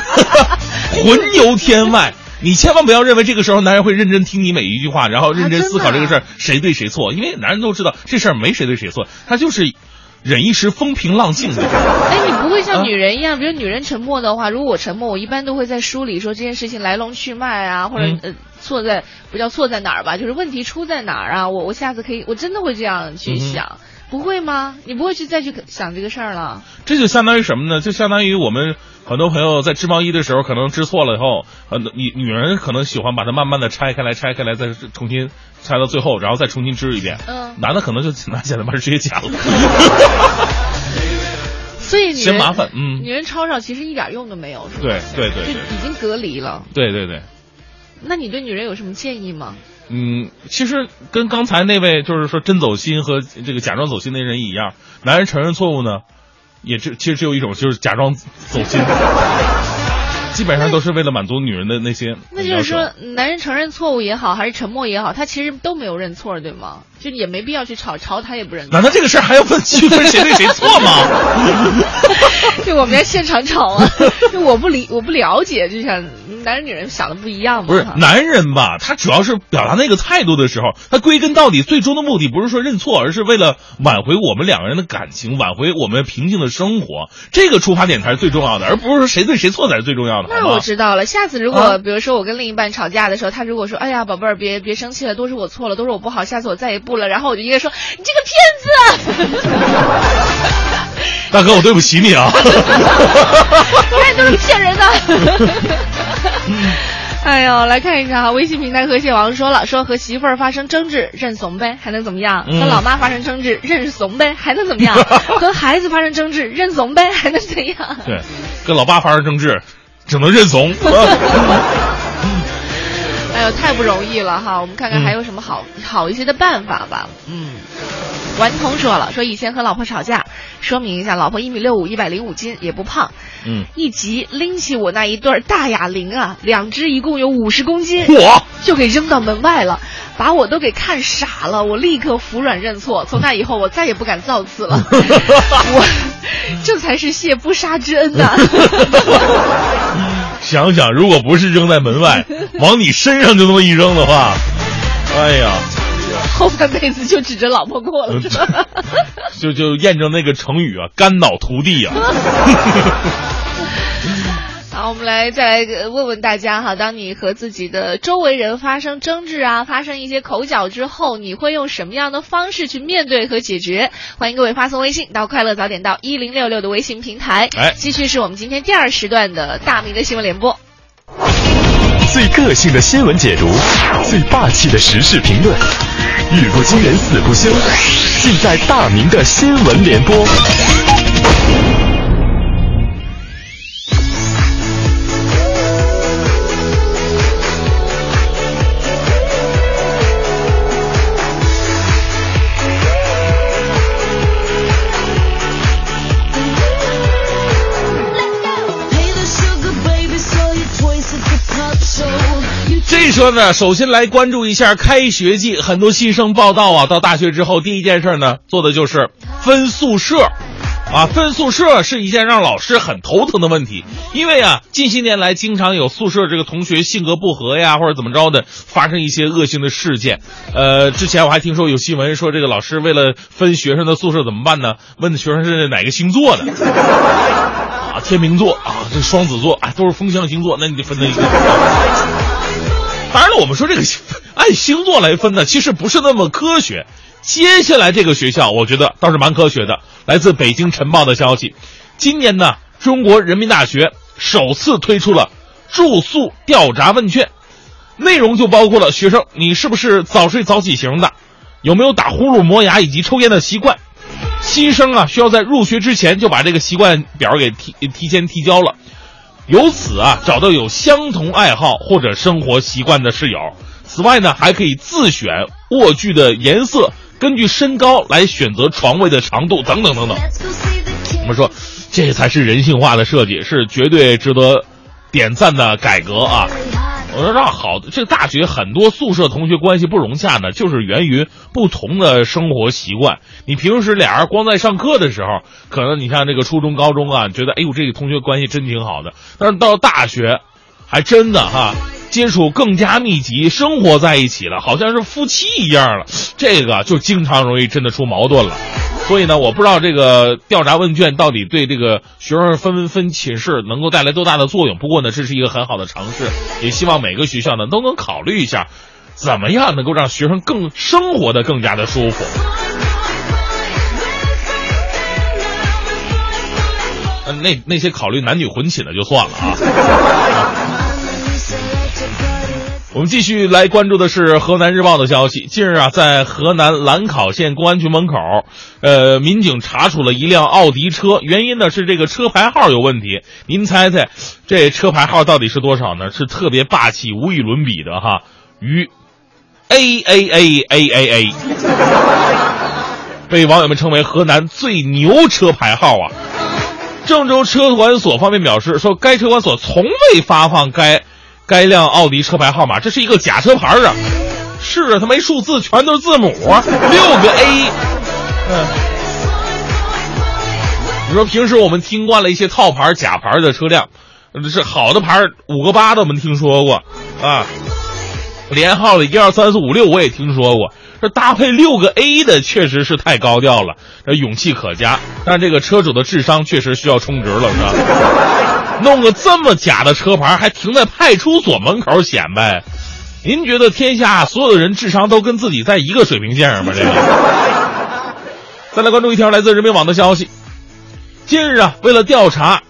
魂游天外。你千万不要认为这个时候男人会认真听你每一句话，然后认真思考这个事儿谁对谁错，因为男人都知道这事儿没谁对谁错，他就是忍一时风平浪静的。哎，你不会啊像女人一样，比如女人沉默的话，如果我沉默，我一般都会在梳理说这件事情来龙去脉啊，或者、嗯呃错在不叫错在哪儿吧，就是问题出在哪儿啊？我我下次可以，我真的会这样去想，不会吗？你不会去再去想这个事儿了？这就相当于什么呢？就相当于我们很多朋友在织毛衣的时候，可能织错了以后，呃，女女人可能喜欢把它慢慢的拆开来，拆开来，再重新拆到最后，然后再重新织一遍。嗯男的可能就拿剪子把它直接剪了。所以嫌麻烦嗯女人吵吵其实一点用都没有，是吧？对对对就对已经隔离了。对对对，那你对女人有什么建议吗？嗯，其实跟刚才那位就是说真走心和这个假装走心那人一样，男人承认错误呢，也只其实只有一种，就是假装走心。基本上都是为了满足女人的那些 那就是说，男人承认错误也好，还是沉默也好，他其实都没有认错，对吗？就也没必要去吵，吵他也不认。难道这个事儿还要分区分谁对谁错吗？就我们在现场吵啊！就我不理，我不了解，就像男人女人想的不一样嘛。不是男人吧，他主要是表达那个态度的时候，他归根到底最终的目的不是说认错，而是为了挽回我们两个人的感情，挽回我们平静的生活，这个出发点才是最重要的，而不是说谁对谁错才是最重要的。那我知道了。下次如果、啊比如说我跟另一半吵架的时候，他如果说：“哎呀，宝贝儿，别别生气了，都是我错了，都是我不好，下次我再也不了。”然后我就应该说：“你这个骗子，大哥，我对不起你啊。你看都是骗人的。”哎呦，来看一下哈，微信平台和蟹王说了，说和媳妇儿发生争执认怂呗，还能怎么样？嗯和老妈发生争执认怂呗，还能怎么样？和孩子发生争执认怂呗，还能怎样？对，跟老爸发生争执，只能认怂。哎呦，太不容易了哈！我们看看嗯还有什么好、好一些的办法吧。嗯，顽童说了，说以前和老婆吵架，说明一下，老婆一米六五，一百零五斤，也不胖。嗯，一急拎起我那一对大哑铃啊，两只一共有五十公斤，嚯，就给扔到门外了，把我都给看傻了。我立刻服软认错，从那以后我再也不敢造次了。我这才是谢不杀之恩呐 想想，如果不是扔在门外，往你身上就这么一扔的话，哎呀，后半辈子就指着老婆过了，是吧？就就验证那个成语啊，肝脑涂地啊。好，我们来再来呃问问大家哈，当你和自己的周围人发生争执啊，发生一些口角之后，你会用什么样的方式去面对和解决？欢迎各位发送微信到“快乐早点到一零六六”的微信平台。哎继续是我们今天第二时段的大明的新闻联播。最个性的新闻解读，最霸气的时事评论，语不惊人死不休，尽在大明的新闻联播。说呢，首先来关注一下开学季，很多新生报道啊，到大学之后第一件事呢，做的就是分宿舍。啊，分宿舍是一件让老师很头疼的问题，因为啊，近些年来经常有宿舍这个同学性格不合呀，或者怎么着的，发生一些恶性的事件。呃，之前我还听说有新闻说，这个老师为了分学生的宿舍怎么办呢？问学生是哪个星座的。啊，天秤座啊，这双子座，哎，都是风象星座，那你就分那一个。当然了，我们说这个按星座来分呢，其实不是那么科学。接下来这个学校，我觉得倒是蛮科学的。来自北京晨报的消息，今年呢，中国人民大学首次推出了住宿调查问卷，内容就包括了学生你是不是早睡早起型的，有没有打呼噜、磨牙以及抽烟的习惯。新生啊，需要在入学之前就把这个习惯表给提提前提交了，由此啊找到有相同爱好或者生活习惯的室友。此外呢，还可以自选卧具的颜色，根据身高来选择床位的长度等等等等。我们说，这才是人性化的设计，是绝对值得点赞的改革啊！我说让好，这个大学很多宿舍同学关系不融洽呢，就是源于不同的生活习惯。你平时俩人光在上课的时候，可能你像这个初中、高中啊，觉得哎呦这个同学关系真挺好的，但是到大学，还真的哈。接触更加密集，生活在一起了，好像是夫妻一样了，这个就经常容易真的出矛盾了。所以呢，我不知道这个调查问卷到底对这个学生分分寝室能够带来多大的作用。不过呢，这是一个很好的尝试，也希望每个学校呢都能考虑一下，怎么样能够让学生更生活的更加的舒服。呃，那那些考虑男女混寝的就算了啊。我们继续来关注的是河南日报的消息。近日啊，在河南兰考县公安局门口，呃，民警查处了一辆奥迪车，原因呢是这个车牌号有问题。您猜猜，这车牌号到底是多少呢？是特别霸气、无与伦比的哈，于 A A A A A A，被网友们称为河南最牛车牌号啊。郑州车管所方面表示说，该车管所从未发放该。该辆奥迪车牌号码，这是一个假车牌啊！是啊，它没数字，全都是字母，六个 A。嗯，你说平时我们听惯了一些套牌、假牌的车辆，是好的牌，五个八的我们听说过啊，连号的一二三四五六我也听说过，这搭配六个 A 的确实是太高调了，这勇气可嘉。但这个车主的智商确实需要充值了，是吧？弄个这么假的车牌，还停在派出所门口显摆，您觉得天下所有的人智商都跟自己在一个水平线上吗？这个。再来关注一条来自人民网的消息，近日啊，为了调查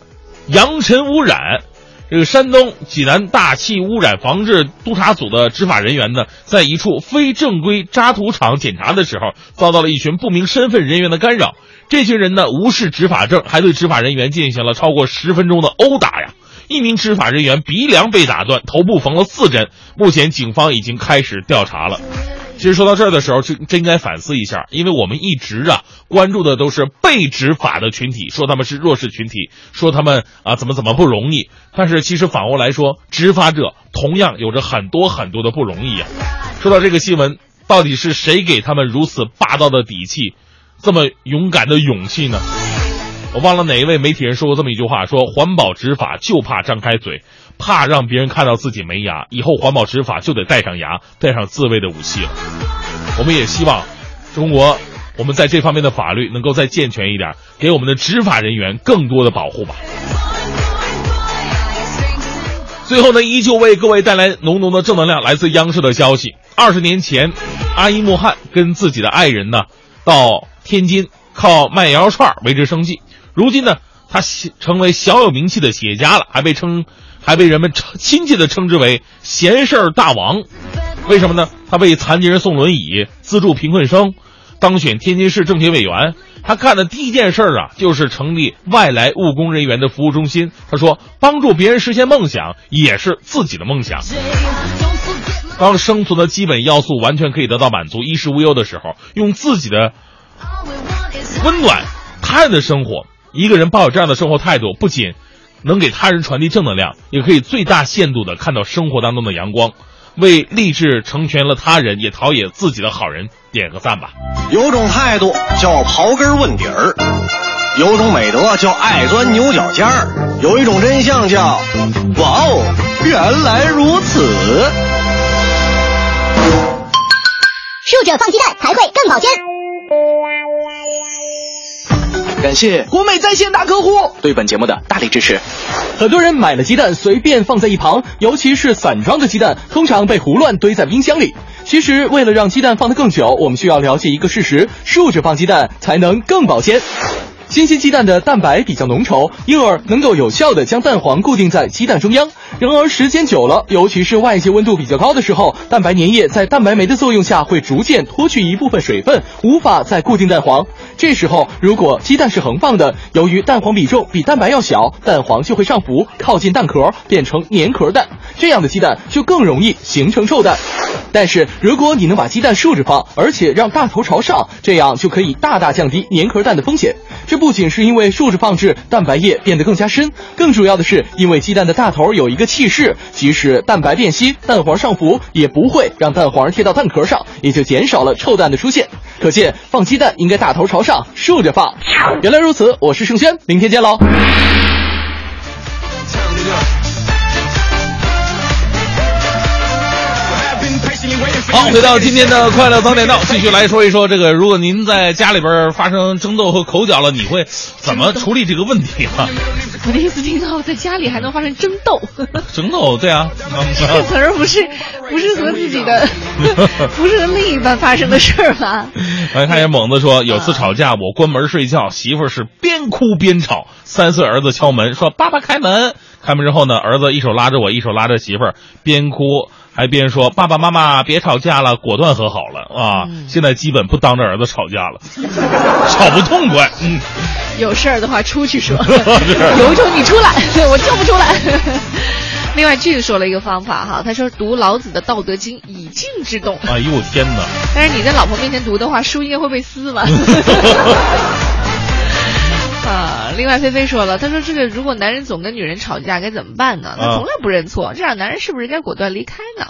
扬尘污染，这个山东济南大气污染防治督察组的执法人员呢，在一处非正规渣土场检查的时候，遭到了一群不明身份人员的干扰。这群人呢，无视执法证，还对执法人员进行了超过十分钟的殴打呀！一名执法人员鼻梁被打断，头部缝了四针。目前警方已经开始调查了。其实说到这儿的时候，真真应该反思一下，因为我们一直啊关注的都是被执法的群体，说他们是弱势群体，说他们啊怎么怎么不容易。但是其实反过来说，执法者同样有着很多很多的不容易呀。说到这个新闻，到底是谁给他们如此霸道的底气，这么勇敢的勇气呢？我忘了哪一位媒体人说过这么一句话：说环保执法就怕张开嘴。怕让别人看到自己没牙，以后环保执法就得带上牙，带上自卫的武器了。我们也希望中国，我们在这方面的法律能够再健全一点，给我们的执法人员更多的保护吧。最后呢，依旧为各位带来浓浓的正能量。来自央视的消息：二十年前，阿伊莫汗跟自己的爱人呢，到天津靠卖羊肉串维持生计。如今呢，他成为小有名气的企业家了，还被称。还被人们称亲切地称之为“闲事儿大王”，为什么呢？他为残疾人送轮椅，资助贫困生，当选天津市政协委员。他干的第一件事儿啊，就是成立外来务工人员的服务中心。他说：“帮助别人实现梦想，也是自己的梦想。”当生存的基本要素完全可以得到满足，衣食无忧的时候，用自己的温暖他人的生活，一个人抱有这样的生活态度，不仅。能给他人传递正能量，也可以最大限度的看到生活当中的阳光，为励志成全了他人，也陶冶自己的好人点个赞吧。有种态度叫刨根问底儿，有种美德叫爱钻牛角尖儿，有一种真相叫哇哦，原来如此。竖着放鸡蛋才会更保鲜。感谢国美在线大客户对本节目的大力支持。很多人买了鸡蛋随便放在一旁，尤其是散装的鸡蛋，通常被胡乱堆在冰箱里。其实，为了让鸡蛋放得更久，我们需要了解一个事实：竖着放鸡蛋才能更保鲜。新鲜鸡蛋的蛋白比较浓稠，因而能够有效的将蛋黄固定在鸡蛋中央。然而时间久了，尤其是外界温度比较高的时候，蛋白粘液在蛋白酶的作用下会逐渐脱去一部分水分，无法再固定蛋黄。这时候，如果鸡蛋是横放的，由于蛋黄比重比蛋白要小，蛋黄就会上浮，靠近蛋壳，变成粘壳蛋。这样的鸡蛋就更容易形成臭蛋。但是如果你能把鸡蛋竖着放，而且让大头朝上，这样就可以大大降低粘壳蛋的风险。这不不仅是因为竖着放置，蛋白液变得更加深，更主要的是因为鸡蛋的大头有一个气势，即使蛋白变稀，蛋黄上浮也不会让蛋黄贴到蛋壳上，也就减少了臭蛋的出现。可见放鸡蛋应该大头朝上，竖着放。原来如此，我是盛轩，明天见喽。好，回到今天的快乐早点到，继续来说一说这个。如果您在家里边发生争斗和口角了，你会怎么处理这个问题啊？我第一次听到在家里还能发生争斗。争斗，对啊。这个词儿不是不是和自己的，不是和另一半发生的事儿吧？来看一下猛子说，有次吵架，我关门睡觉，媳妇儿是边哭边吵。三岁儿子敲门说：“爸爸开门。”开门之后呢，儿子一手拉着我，一手拉着媳妇儿，边哭。还边说爸爸妈妈别吵架了，果断和好了啊！现在基本不当着儿子吵架了，吵不痛快。嗯，有事儿的话出去说 有种你出来，我就不出来。另外，句说了一个方法哈，他说读老子的《道德经》，以静制动。哎呦我天哪！但是你在老婆面前读的话，书应该会被撕了。啊！另外，菲菲说了，他说这个如果男人总跟女人吵架，该怎么办呢？他从来不认错，这样男人是不是该果断离开呢？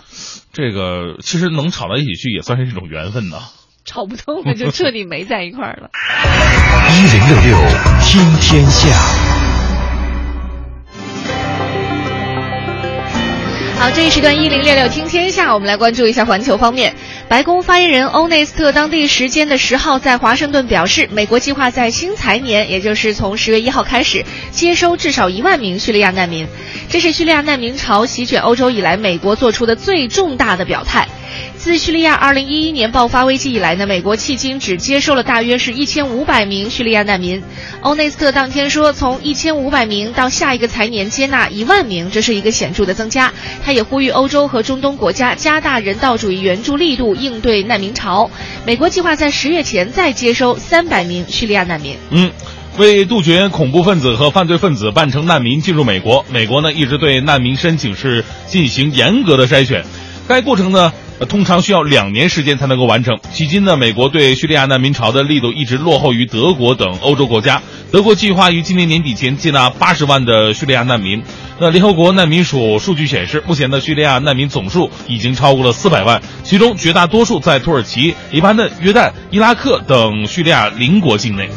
这个其实能吵到一起去，也算是一种缘分呢。吵不通了，就彻底没在一块儿了。一零六六听天下。好，这一时段一零六六听天下，我们来关注一下环球方面。白宫发言人欧内斯特当地时间的十号在华盛顿表示，美国计划在新财年，也就是从十月一号开始，接收至少一万名叙利亚难民。这是叙利亚难民潮席卷欧洲以来，美国做出的最重大的表态。自叙利亚2011年爆发危机以来呢，美国迄今只接收了大约是一千五百名叙利亚难民。欧内斯特当天说，从一千五百名到下一个财年接纳一万名，这是一个显著的增加。他也呼吁欧洲和中东国家加大人道主义援助力度，应对难民潮。美国计划在十月前再接收三百名叙利亚难民。嗯。为杜绝恐怖分子和犯罪分子扮成难民进入美国，美国呢一直对难民申请是进行严格的筛选，该过程呢通常需要两年时间才能够完成。迄今呢，美国对叙利亚难民潮的力度一直落后于德国等欧洲国家。德国计划于今年年底前接纳八十万的叙利亚难民。那联合国难民署数据显示，目前的叙利亚难民总数已经超过了四百万，其中绝大多数在土耳其、黎巴嫩、约旦、伊拉克等叙利亚邻国境内。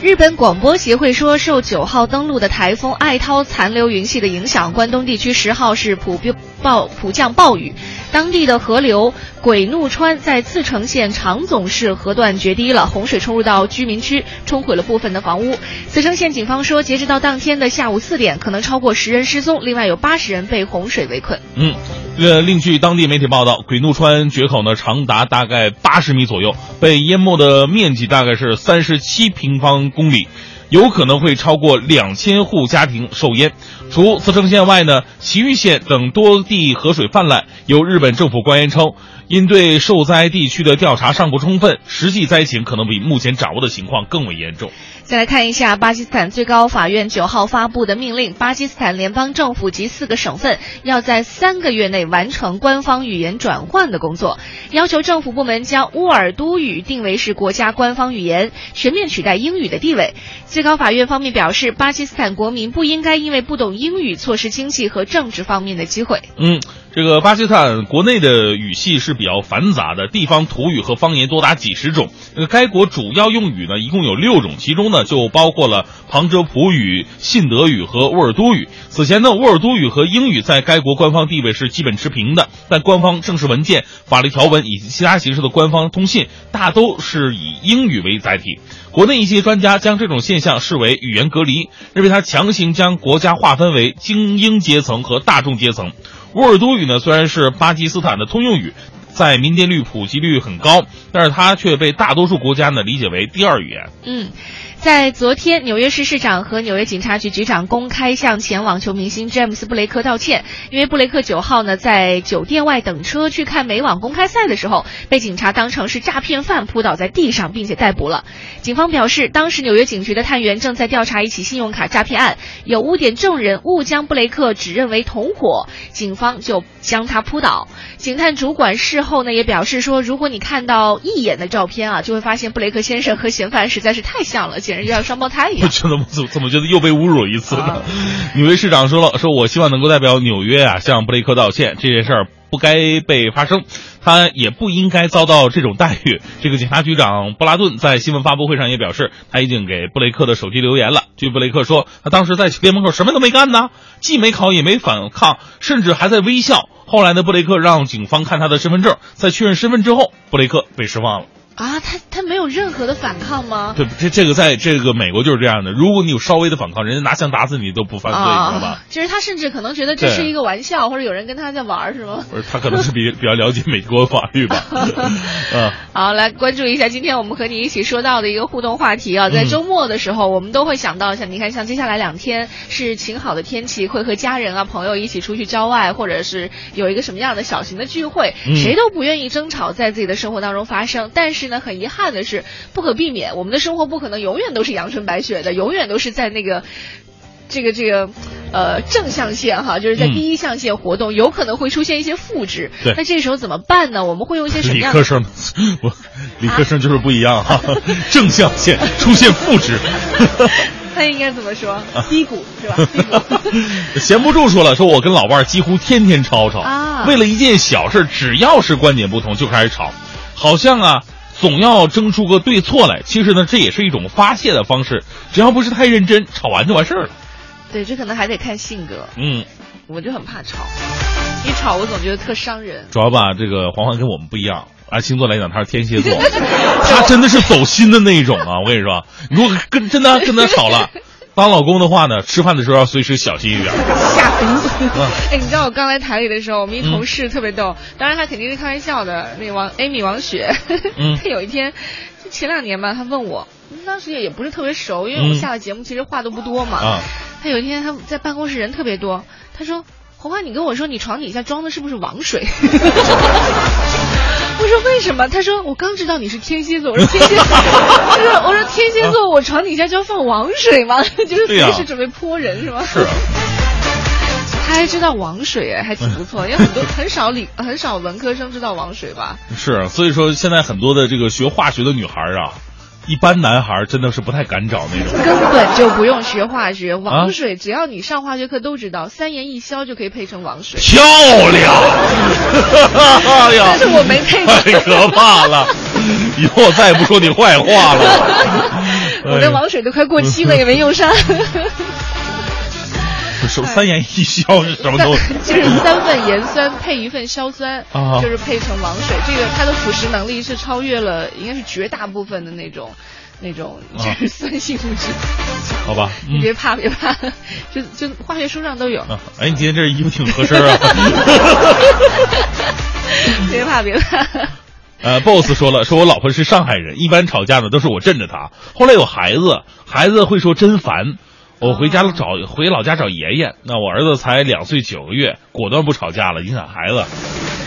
日本广播协会说，受九号登陆的台风艾涛残留云系的影响，关东地区十号是普遍暴普降暴雨，当地的河流鬼怒川在茨城县长总市河段决堤了，洪水冲入到居民区，冲毁了部分的房屋。茨城县警方说，截止到当天的下午四点，可能超过十人失踪，另外有八十人被洪水围困。嗯，呃，另据当地媒体报道，鬼怒川决口呢长达大概八十米左右，被淹没的面积大概是三十七平方。公里，有可能会超过两千户家庭受淹。除茨城县外呢，埼玉县等多地河水泛滥。有日本政府官员称，因对受灾地区的调查尚不充分，实际灾情可能比目前掌握的情况更为严重。再来看一下巴基斯坦最高法院九号发布的命令：巴基斯坦联邦政府及四个省份要在三个月内完成官方语言转换的工作，要求政府部门将乌尔都语定为是国家官方语言，全面取代英语的地位。最高法院方面表示，巴基斯坦国民不应该因为不懂英语错失经济和政治方面的机会。嗯。这个巴基斯坦国内的语系是比较繁杂的，地方土语和方言多达几十种。呃，该国主要用语呢一共有六种，其中呢就包括了旁遮普语、信德语和乌尔都语。此前呢，乌尔都语和英语在该国官方地位是基本持平的，但官方正式文件、法律条文以及其他形式的官方通信大都是以英语为载体。国内一些专家将这种现象视为语言隔离，认为它强行将国家划分为精英阶层和大众阶层。乌尔都语呢，虽然是巴基斯坦的通用语，在民间率普及率很高，但是它却被大多数国家呢理解为第二语言。嗯。在昨天，纽约市市长和纽约警察局局长公开向前网球明星詹姆斯·布雷克道歉，因为布雷克九号呢在酒店外等车去看美网公开赛的时候，被警察当成是诈骗犯扑倒在地上，并且逮捕了。警方表示，当时纽约警局的探员正在调查一起信用卡诈骗案，有污点证人误将布雷克指认为同伙，警方就将他扑倒。警探主管事后呢也表示说，如果你看到一眼的照片啊，就会发现布雷克先生和嫌犯实在是太像了。简直就像双胞胎一样！我怎么怎怎么觉得又被侮辱一次呢？纽约市长说了，说我希望能够代表纽约啊，向布雷克道歉。这件事儿不该被发生，他也不应该遭到这种待遇。这个警察局长布拉顿在新闻发布会上也表示，他已经给布雷克的手机留言了。据布雷克说，他当时在酒店门口什么都没干呢，既没考也没反抗，甚至还在微笑。后来呢，布雷克让警方看他的身份证，在确认身份之后，布雷克被释放了。啊，他他没有任何的反抗吗？对，这这个在这个美国就是这样的。如果你有稍微的反抗，人家拿枪打死你都不犯罪，知道吧？就是他甚至可能觉得这是一个玩笑，或者有人跟他在玩，是吗？不是，他可能是比比较了解美国法律吧。嗯，好，来关注一下今天我们和你一起说到的一个互动话题啊，在周末的时候，我们都会想到像你看，像接下来两天是晴好的天气，会和家人啊朋友一起出去郊外，或者是有一个什么样的小型的聚会，谁都不愿意争吵在自己的生活当中发生，但是呢，很遗憾的是。不可避免，我们的生活不可能永远都是阳春白雪的，永远都是在那个这个这个呃正向线哈，就是在第一象限活动，有可能会出现一些负值。对，那这时候怎么办呢？我们会用一些什么样？理科生，我，理科生就是不一样哈，正向线出现负值。他应该怎么说？低谷是吧？闲不住说了，说我跟老伴儿几乎天天吵吵啊，为了一件小事，只要是观点不同就开始吵，好像啊。总要争出个对错来，其实呢，这也是一种发泄的方式。只要不是太认真，吵完就完事儿了。对，这可能还得看性格。嗯，我就很怕吵，一吵我总觉得特伤人。主要吧，这个黄欢跟我们不一样，按星座来讲他是天蝎座，他真的是走心的那一种啊！我跟你说，如果跟真的跟他吵了。当老公的话呢，吃饭的时候要随时小心一点。吓死你！哎，你知道我刚来台里的时候，我们一同事特别逗，当然他肯定是开玩笑的。那王 Amy 王雪，他有一天，前两年吧，他问我，当时也也不是特别熟，因为我们下了节目其实话都不多嘛。啊。他有一天他在办公室人特别多，他说：“红花，你跟我说你床底下装的是不是王水？” 我说为什么？他说我刚知道你是天蝎座。我说 天蝎，座，他说我说天蝎座，我床底下就要放王水吗？就是随时准备泼人是吗？是。他还知道王水哎，还挺不错，因为很多很少理很少文科生知道王水吧？是，所以说现在很多的这个学化学的女孩啊。一般男孩真的是不太敢找那种，根本就不用学化学，王水只要你上化学课都知道，三盐一硝就可以配成王水。漂亮！哎呀，但是我没配。太可怕了！以后我再也不说你坏话了。我的王水都快过期了，也没用上。说三盐一硝是什么东西？就是三份盐酸配一份硝酸，就是配成王水。这个它的腐蚀能力是超越了，应该是绝大部分的那种，那种就是酸性物质。好吧，你别怕，别怕，就就化学书上都有。哎，你今天这衣服挺合身啊。别怕，别怕。呃，boss 说了，说我老婆是上海人，一般吵架呢都是我镇着她。后来有孩子，孩子会说真烦。我回家找回老家找爷爷，那我儿子才两岁九个月，果断不吵架了，影响孩子。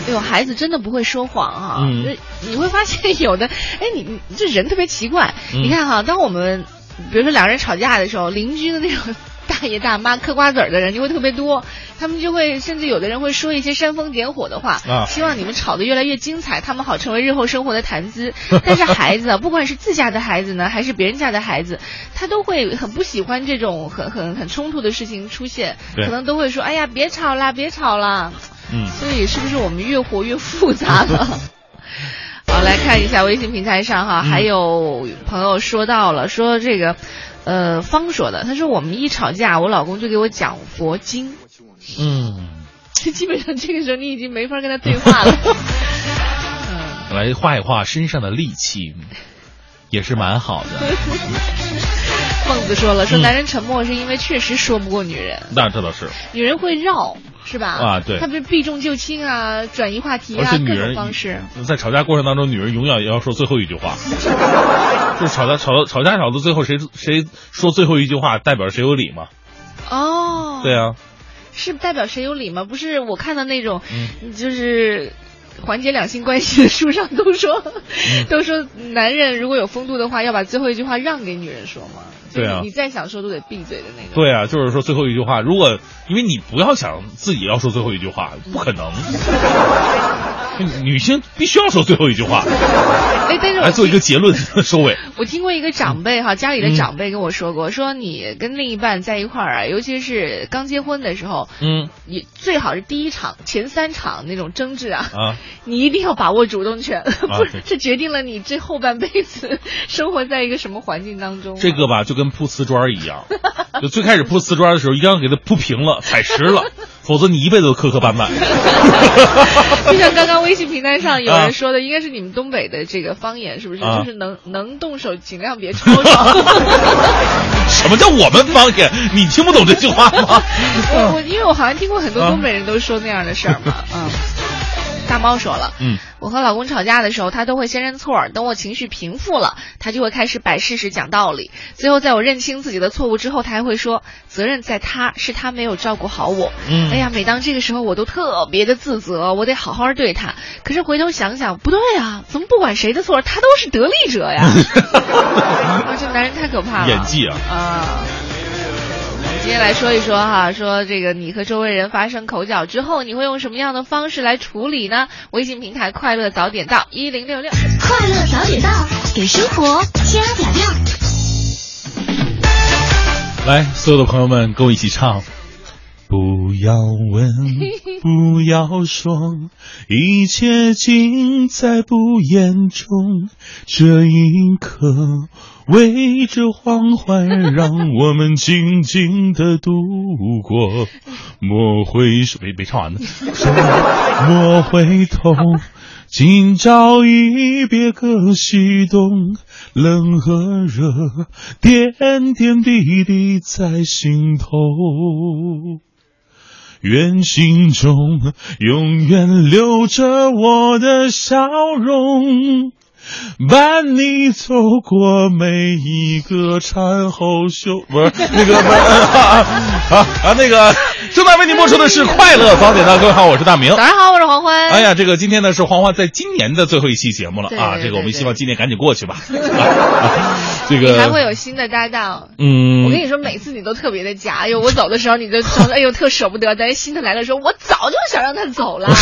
哎呦，孩子真的不会说谎啊！嗯，你会发现有的，哎，你你这人特别奇怪。你看哈，当我们比如说两个人吵架的时候，邻居的那种。大爷大妈嗑瓜子儿的人就会特别多，他们就会甚至有的人会说一些煽风点火的话，希望你们吵得越来越精彩，他们好成为日后生活的谈资。但是孩子，不管是自家的孩子呢，还是别人家的孩子，他都会很不喜欢这种很很很冲突的事情出现，可能都会说：“哎呀，别吵啦，别吵啦。”嗯，所以是不是我们越活越复杂了？好，来看一下微信平台上哈，还有朋友说到了，说这个。呃，方说的，他说我们一吵架，我老公就给我讲佛经。嗯，这 基本上这个时候你已经没法跟他对话了。嗯，来画一画身上的戾气，也是蛮好的。孟子说了，说男人沉默是因为确实说不过女人。那这倒是。女人会绕，是吧？啊，对。她不是避重就轻啊，转移话题啊，各种方式。在吵架过程当中，女人永远也要说最后一句话。就是吵架吵吵架吵到最后，谁谁说最后一句话，代表谁有理吗？哦，对啊，是代表谁有理吗？不是，我看到那种，就是缓解两性关系的书上都说，都说男人如果有风度的话，要把最后一句话让给女人说嘛？对啊，你再想说都得闭嘴的那个。对啊，就是说最后一句话，如果因为你不要想自己要说最后一句话，不可能。女性必须要说最后一句话，哎，但是来做一个结论收尾。我听过一个长辈哈，家里的长辈跟我说过，说你跟另一半在一块儿啊，尤其是刚结婚的时候，嗯，你最好是第一场、前三场那种争执啊，啊，你一定要把握主动权，不是这决定了你这后半辈子生活在一个什么环境当中。这个吧，就跟铺瓷砖一样，就最开始铺瓷砖的时候，一定要给它铺平了、踩实了，否则你一辈子都磕磕绊绊。就像刚刚微信平台上有人说的，应该是你们东北的这个方言，是不是？就是能能动手，尽量别吵吵。什么叫我们方言？你听不懂这句话吗？我我因为我好像听过很多东北人都说那样的事儿嘛，嗯。大猫说了，嗯，我和老公吵架的时候，他都会先认错，等我情绪平复了，他就会开始摆事实讲道理。最后在我认清自己的错误之后，他还会说责任在他，是他没有照顾好我。嗯，哎呀，每当这个时候，我都特别的自责，我得好好对他。可是回头想想，不对啊，怎么不管谁的错，他都是得利者呀？啊这男人太可怕了，演技啊啊！接下来说一说哈，说这个你和周围人发生口角之后，你会用什么样的方式来处理呢？微信平台快乐早点到一零六六，快乐早点到，给生活加点料。来，所有的朋友们跟我一起唱。不要问，不要说，一切尽在不言中。这一刻，为这黄昏，让我们静静的度过。莫回首，没没唱完呢。莫回头，今朝一别各西东。冷和热，点点滴滴在心头。愿心中永远留着我的笑容。伴你走过每一个产后休，不是那个不是啊啊啊那个，正在为您播出的是快乐早点到，各位好，我是大明。早上好，我是黄欢。哎呀，这个今天呢是黄欢在今年的最后一期节目了啊，这个我们希望今年赶紧过去吧。啊 这个还会有新的搭档。嗯，我跟你说，每次你都特别的假，哎呦，我走的时候你就说，哎呦，特舍不得。但是新的来的时候，我早就想让他走了。我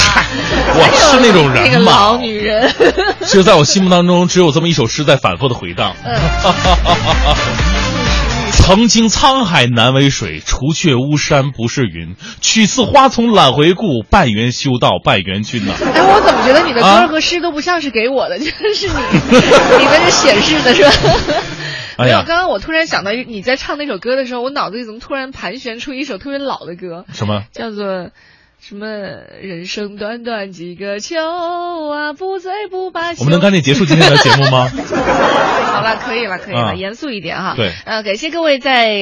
是那种人那个嘛老女人。其实在我心目当中，只有这么一首诗在反复的回荡。嗯 曾经沧海难为水，除却巫山不是云。取次花丛懒回顾，半缘修道半缘君呐、哎，我怎么觉得你的啊歌和诗都不像是给我的，就是你 你在这显示的是吧？哎没有，呀，刚刚我突然想到你在唱那首歌的时候，我脑子里怎么突然盘旋出一首特别老的歌，什么？叫做什么“人生短短几个秋啊，不醉不罢休”。我们能赶紧结束今天的节目吗？好了，可以了，可以了，啊严肃一点哈。对呃，感谢各位在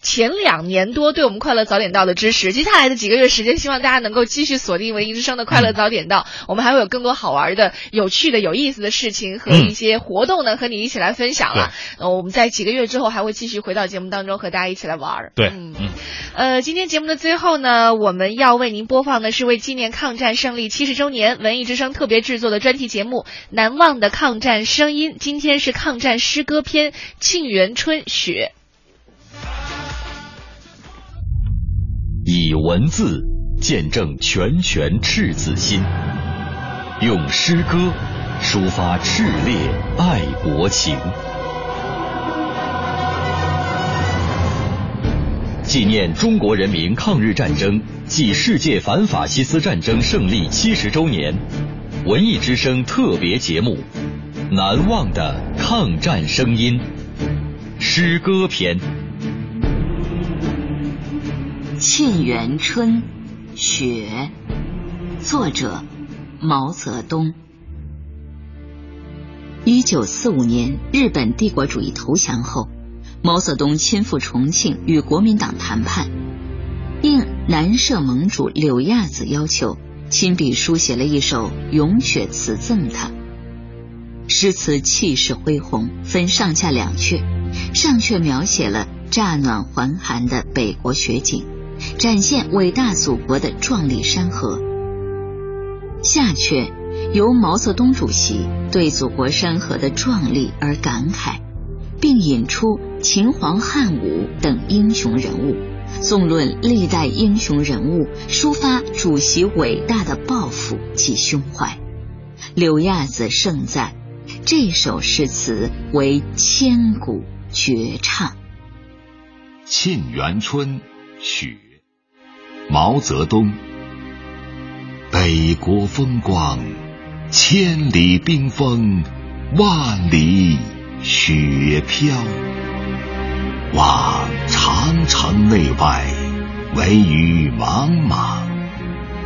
前两年多对我们快乐早点到的支持。接下来的几个月时间，希望大家能够继续锁定文艺之声的快乐早点到，我们还会有更多好玩的、有趣的、有意思的事情和嗯一些活动呢，和你一起来分享了。呃，我们在几个月之后还会继续回到节目当中和大家一起来玩。对，嗯。嗯，呃，今天节目的最后呢，我们要为您播放的是为纪念抗战胜利七十周年，文艺之声特别制作的专题节目《难忘的抗战声音》。今天是抗战诗歌篇《沁园春·雪》。以文字见证拳拳赤子心，用诗歌抒发炽烈爱国情。纪念中国人民抗日战争暨世界反法西斯战争胜利七十周年，文艺之声特别节目《难忘的抗战声音》诗歌篇。《沁园春·雪》，作者毛泽东。一九四五年，日本帝国主义投降后，毛泽东亲赴重庆与国民党谈判，应南社盟主柳亚子要求，亲笔书写了一首咏雪词赠他。诗词气势恢宏，分上下两阙，上阙描写了乍暖还寒的北国雪景。展现伟大祖国的壮丽山河。下阙由毛泽东主席对祖国山河的壮丽而感慨，并引出秦皇汉武等英雄人物，纵论历代英雄人物，抒发主席伟大的抱负及胸怀。柳亚子盛赞这首诗词为千古绝唱。《沁园春·雪》毛泽东，北国风光，千里冰封，万里雪飘。望长城内外，惟余莽莽；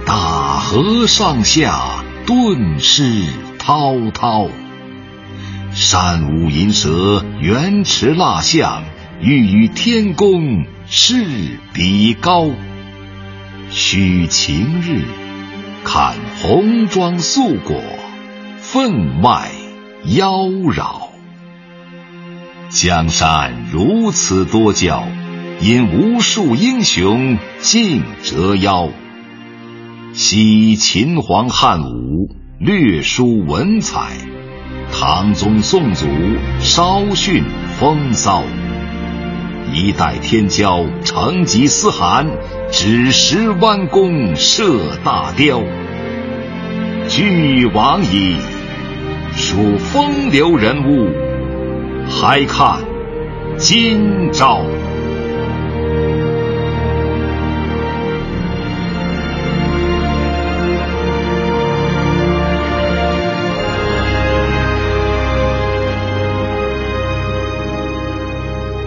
大河上下，顿失滔滔。山舞银蛇，原驰蜡象，欲与天公试比高。须晴日，看红装素裹，分外妖娆。江山如此多娇，引无数英雄竞折腰。惜秦皇汉武，略输文采；唐宗宋祖，稍逊风骚。一代天骄成吉思汗，只识弯弓射大雕。俱往矣，数风流人物，还看今朝。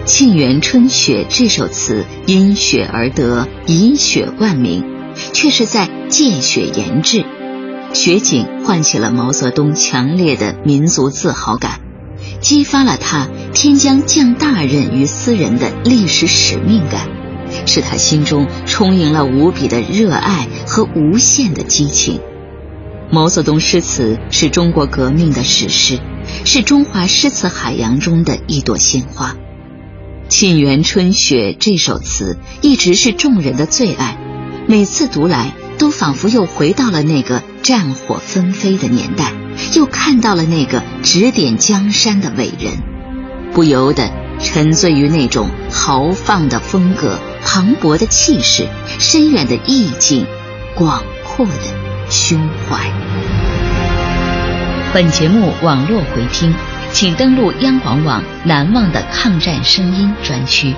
沁园。春雪》这首词因雪而得，以雪冠名，却是在借雪言志。雪景唤起了毛泽东强烈的民族自豪感，激发了他天将降大任于斯人的历史使命感，使他心中充盈了无比的热爱和无限的激情。毛泽东诗词是中国革命的史诗，是中华诗词海洋中的一朵鲜花。《沁园春雪》这首词一直是众人的最爱，每次读来都仿佛又回到了那个战火纷飞的年代，又看到了那个指点江山的伟人，不由得沉醉于那种豪放的风格、磅礴的气势、深远的意境、广阔的。胸怀。本节目网络回听，请登录央广网“难忘的抗战声音”专区。